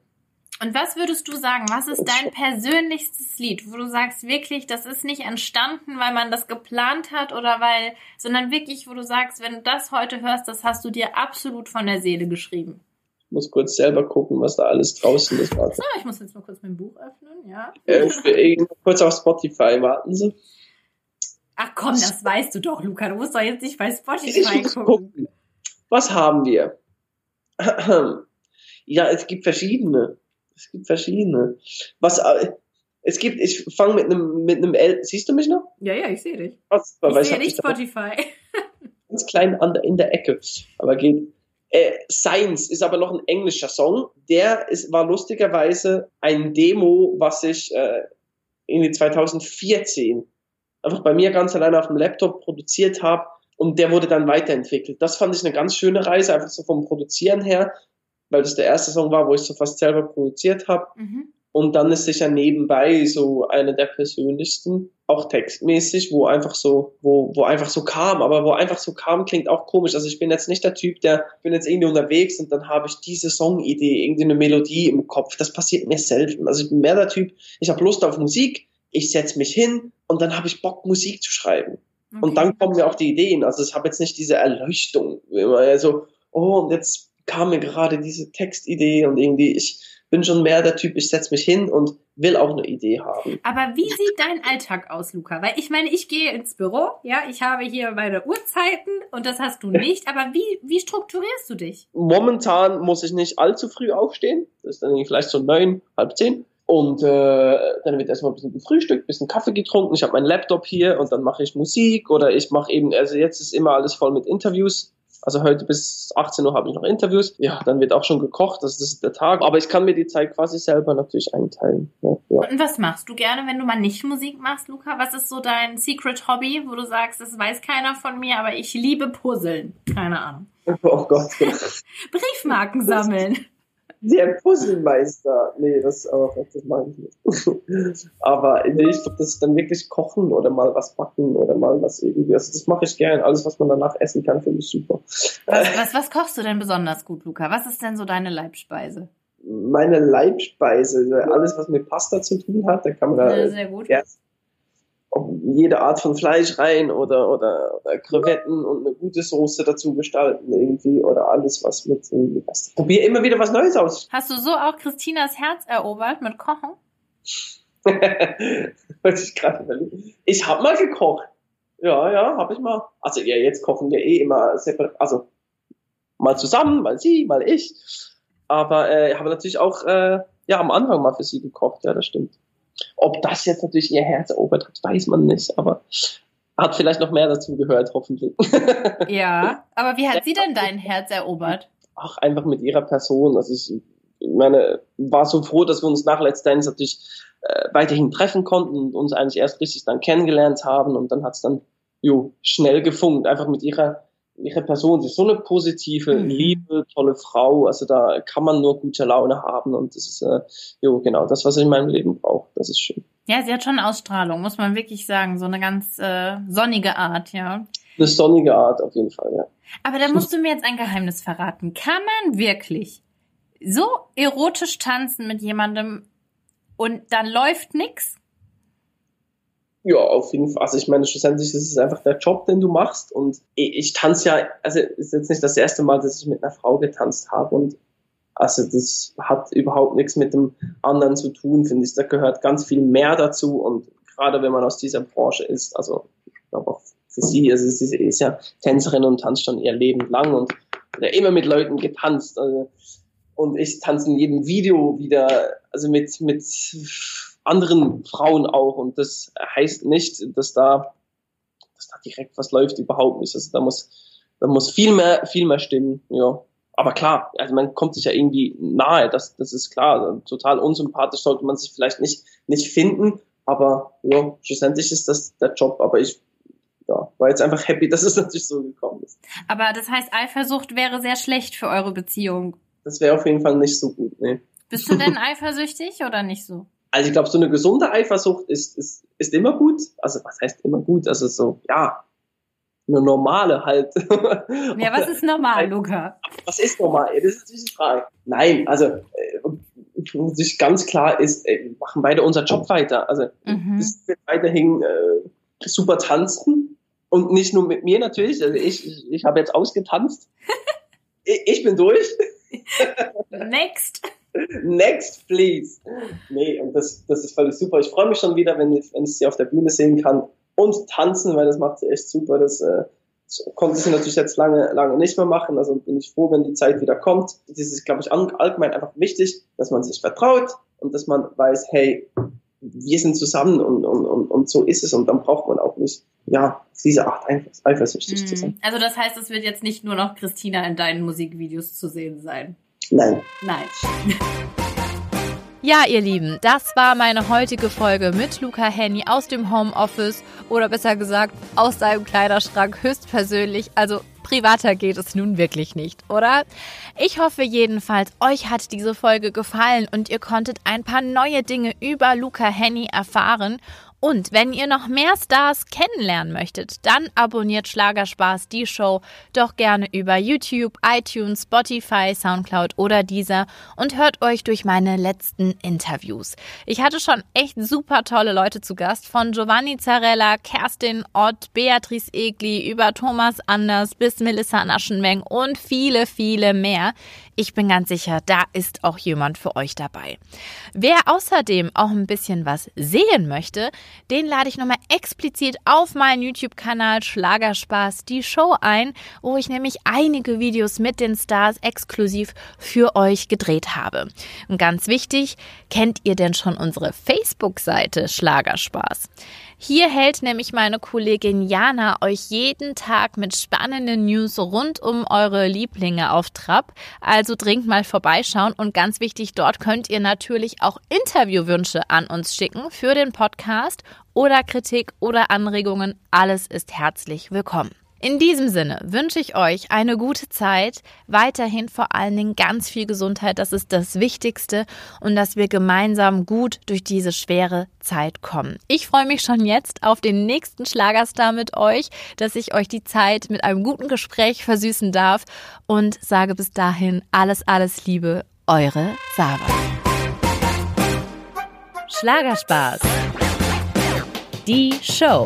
Und was würdest du sagen, was ist dein persönlichstes Lied, wo du sagst wirklich, das ist nicht entstanden, weil man das geplant hat oder weil, sondern wirklich, wo du sagst, wenn du das heute hörst, das hast du dir absolut von der Seele geschrieben? Ich muss kurz selber gucken, was da alles draußen ist. So, ich muss jetzt mal kurz mein Buch öffnen, ja. Äh, ich will kurz auf Spotify, warten Sie. Ach komm, das weißt du doch, Luca. Du musst doch jetzt nicht bei Spotify gucken. gucken. Was haben wir? Ja, es gibt verschiedene. Es gibt verschiedene. Was, äh, es gibt, ich fange mit einem, mit einem L, siehst du mich noch? Ja, ja, ich sehe dich. Was, ich sehe nicht Spotify. Ganz klein an der, in der Ecke, aber geht. Äh, Science ist aber noch ein englischer Song. Der ist, war lustigerweise ein Demo, was ich äh, irgendwie 2014 einfach bei mir ganz alleine auf dem Laptop produziert habe und der wurde dann weiterentwickelt. Das fand ich eine ganz schöne Reise, einfach so vom Produzieren her weil das der erste Song war, wo ich so fast selber produziert habe. Mhm. Und dann ist sicher nebenbei so einer der persönlichsten, auch textmäßig, wo einfach so, wo, wo einfach so kam, aber wo einfach so kam, klingt auch komisch. Also ich bin jetzt nicht der Typ, der bin jetzt irgendwie unterwegs und dann habe ich diese Songidee, irgendwie eine Melodie im Kopf. Das passiert mir selten. Also ich bin mehr der Typ, ich habe Lust auf Musik, ich setze mich hin und dann habe ich Bock, Musik zu schreiben. Okay. Und dann kommen mir auch die Ideen. Also ich habe jetzt nicht diese Erleuchtung, immer so, oh, und jetzt kam mir gerade diese Textidee und irgendwie, ich bin schon mehr der Typ, ich setze mich hin und will auch eine Idee haben. Aber wie sieht dein Alltag aus, Luca? Weil ich meine, ich gehe ins Büro, ja, ich habe hier meine Uhrzeiten und das hast du nicht, aber wie, wie strukturierst du dich? Momentan muss ich nicht allzu früh aufstehen, das ist dann vielleicht so neun, halb zehn. Und äh, dann wird erstmal ein bisschen gefrühstückt, ein bisschen Kaffee getrunken. Ich habe meinen Laptop hier und dann mache ich Musik oder ich mache eben, also jetzt ist immer alles voll mit Interviews. Also heute bis 18 Uhr habe ich noch Interviews. Ja, dann wird auch schon gekocht, das ist der Tag. Aber ich kann mir die Zeit quasi selber natürlich einteilen. Ja, ja. Und was machst du gerne, wenn du mal nicht Musik machst, Luca? Was ist so dein Secret Hobby, wo du sagst, das weiß keiner von mir, aber ich liebe Puzzeln? Keine Ahnung. Oh Gott. Briefmarken sammeln. Der Puzzlemeister. Nee, das, auch, das meine ich nicht. Aber nee, ich glaube, das ist dann wirklich kochen oder mal was backen oder mal was irgendwie. Also das mache ich gern. Alles, was man danach essen kann, finde ich super. Was, was, was kochst du denn besonders gut, Luca? Was ist denn so deine Leibspeise? Meine Leibspeise, alles, was mit Pasta zu tun hat, da kann man da. Ja, sehr gut. Erst jede Art von Fleisch rein oder, oder, oder Krevetten und eine gute Soße dazu gestalten irgendwie oder alles, was mit irgendwie was. Probier immer wieder was Neues aus. Hast du so auch Christinas Herz erobert mit Kochen? ich gerade überlegen. Ich habe mal gekocht. Ja, ja, habe ich mal. Also ja, jetzt kochen wir eh immer separat, also mal zusammen, mal sie, mal ich. Aber äh, ich habe natürlich auch äh, ja am Anfang mal für sie gekocht, ja, das stimmt. Ob das jetzt natürlich ihr Herz erobert hat, weiß man nicht, aber hat vielleicht noch mehr dazu gehört, hoffentlich. Ja, aber wie hat sie denn dein Herz erobert? Ach, einfach mit ihrer Person. Also ich meine, war so froh, dass wir uns nach Let's Dance natürlich äh, weiterhin treffen konnten und uns eigentlich erst richtig dann kennengelernt haben und dann hat es dann jo, schnell gefunkt, einfach mit ihrer ihre Person. Sie ist so eine positive, mhm. liebe, tolle Frau. Also da kann man nur gute Laune haben und das ist äh, jo, genau das, was ich in meinem Leben brauche. Das ist schön. Ja, sie hat schon Ausstrahlung, muss man wirklich sagen. So eine ganz äh, sonnige Art, ja. Eine sonnige Art auf jeden Fall, ja. Aber da musst du mir jetzt ein Geheimnis verraten. Kann man wirklich so erotisch tanzen mit jemandem und dann läuft nix? Ja, auf jeden Fall. Also ich meine, schlussendlich ist es einfach der Job, den du machst. Und ich, ich tanze ja, also ist jetzt nicht das erste Mal, dass ich mit einer Frau getanzt habe. Und also das hat überhaupt nichts mit dem anderen zu tun, finde ich. Da gehört ganz viel mehr dazu. Und gerade wenn man aus dieser Branche ist, also ich glaube auch für sie, also sie ist ja Tänzerin und tanzt schon ihr Leben lang und ja, immer mit Leuten getanzt. Also, und ich tanze in jedem Video wieder, also mit, mit anderen Frauen auch. Und das heißt nicht, dass da, dass da direkt was läuft, überhaupt nicht. Also da muss, da muss viel mehr, viel mehr stimmen, ja. Aber klar, also man kommt sich ja irgendwie nahe, das, das ist klar. Total unsympathisch sollte man sich vielleicht nicht, nicht finden, aber ja, schlussendlich ist das der Job. Aber ich ja, war jetzt einfach happy, dass es natürlich so gekommen ist. Aber das heißt, Eifersucht wäre sehr schlecht für eure Beziehung. das wäre auf jeden Fall nicht so gut. Nee. Bist du denn eifersüchtig oder nicht so? Also ich glaube, so eine gesunde Eifersucht ist, ist, ist immer gut. Also was heißt immer gut? Also so, ja, eine normale halt. Ja, was ist normal, Luca? Was ist normal? Das ist natürlich die Frage. Nein, also äh, sich ganz klar ist, ey, wir machen beide unseren Job weiter. Also mhm. das wird weiterhin äh, super tanzen und nicht nur mit mir natürlich. Also ich, ich, ich habe jetzt ausgetanzt. ich, ich bin durch. Next. Next, please. Nee, und das, das ist völlig super. Ich freue mich schon wieder, wenn ich, wenn ich sie auf der Bühne sehen kann und tanzen, weil das macht sie echt super. Das, äh, konnte sie natürlich jetzt lange, lange nicht mehr machen. Also bin ich froh, wenn die Zeit wieder kommt. Das ist, glaube ich, allgemein einfach wichtig, dass man sich vertraut und dass man weiß, hey, wir sind zusammen und, und, und, und so ist es und dann braucht man auch nicht, ja, diese Art eifersüchtig zu sein. Also das heißt, es wird jetzt nicht nur noch Christina in deinen Musikvideos zu sehen sein. Nein. Nein. Ja, ihr Lieben, das war meine heutige Folge mit Luca Henny aus dem Homeoffice oder besser gesagt aus seinem Kleiderschrank höchstpersönlich. Also privater geht es nun wirklich nicht, oder? Ich hoffe jedenfalls, euch hat diese Folge gefallen und ihr konntet ein paar neue Dinge über Luca Henny erfahren und wenn ihr noch mehr Stars kennenlernen möchtet, dann abonniert Schlagerspaß die Show doch gerne über YouTube, iTunes, Spotify, Soundcloud oder dieser und hört euch durch meine letzten Interviews. Ich hatte schon echt super tolle Leute zu Gast, von Giovanni Zarella, Kerstin Ott, Beatrice Egli über Thomas Anders bis Melissa Naschenmeng und viele, viele mehr. Ich bin ganz sicher, da ist auch jemand für euch dabei. Wer außerdem auch ein bisschen was sehen möchte, den lade ich nochmal explizit auf meinen YouTube-Kanal Schlagerspaß die Show ein, wo ich nämlich einige Videos mit den Stars exklusiv für euch gedreht habe. Und ganz wichtig, kennt ihr denn schon unsere Facebook-Seite Schlagerspaß? Hier hält nämlich meine Kollegin Jana euch jeden Tag mit spannenden News rund um eure Lieblinge auf Trab. Also dringend mal vorbeischauen und ganz wichtig, dort könnt ihr natürlich auch Interviewwünsche an uns schicken für den Podcast oder Kritik oder Anregungen. Alles ist herzlich willkommen. In diesem Sinne wünsche ich euch eine gute Zeit, weiterhin vor allen Dingen ganz viel Gesundheit, das ist das Wichtigste und dass wir gemeinsam gut durch diese schwere Zeit kommen. Ich freue mich schon jetzt auf den nächsten Schlagerstar mit euch, dass ich euch die Zeit mit einem guten Gespräch versüßen darf und sage bis dahin alles, alles Liebe, eure Sava. Schlagerspaß. Die Show.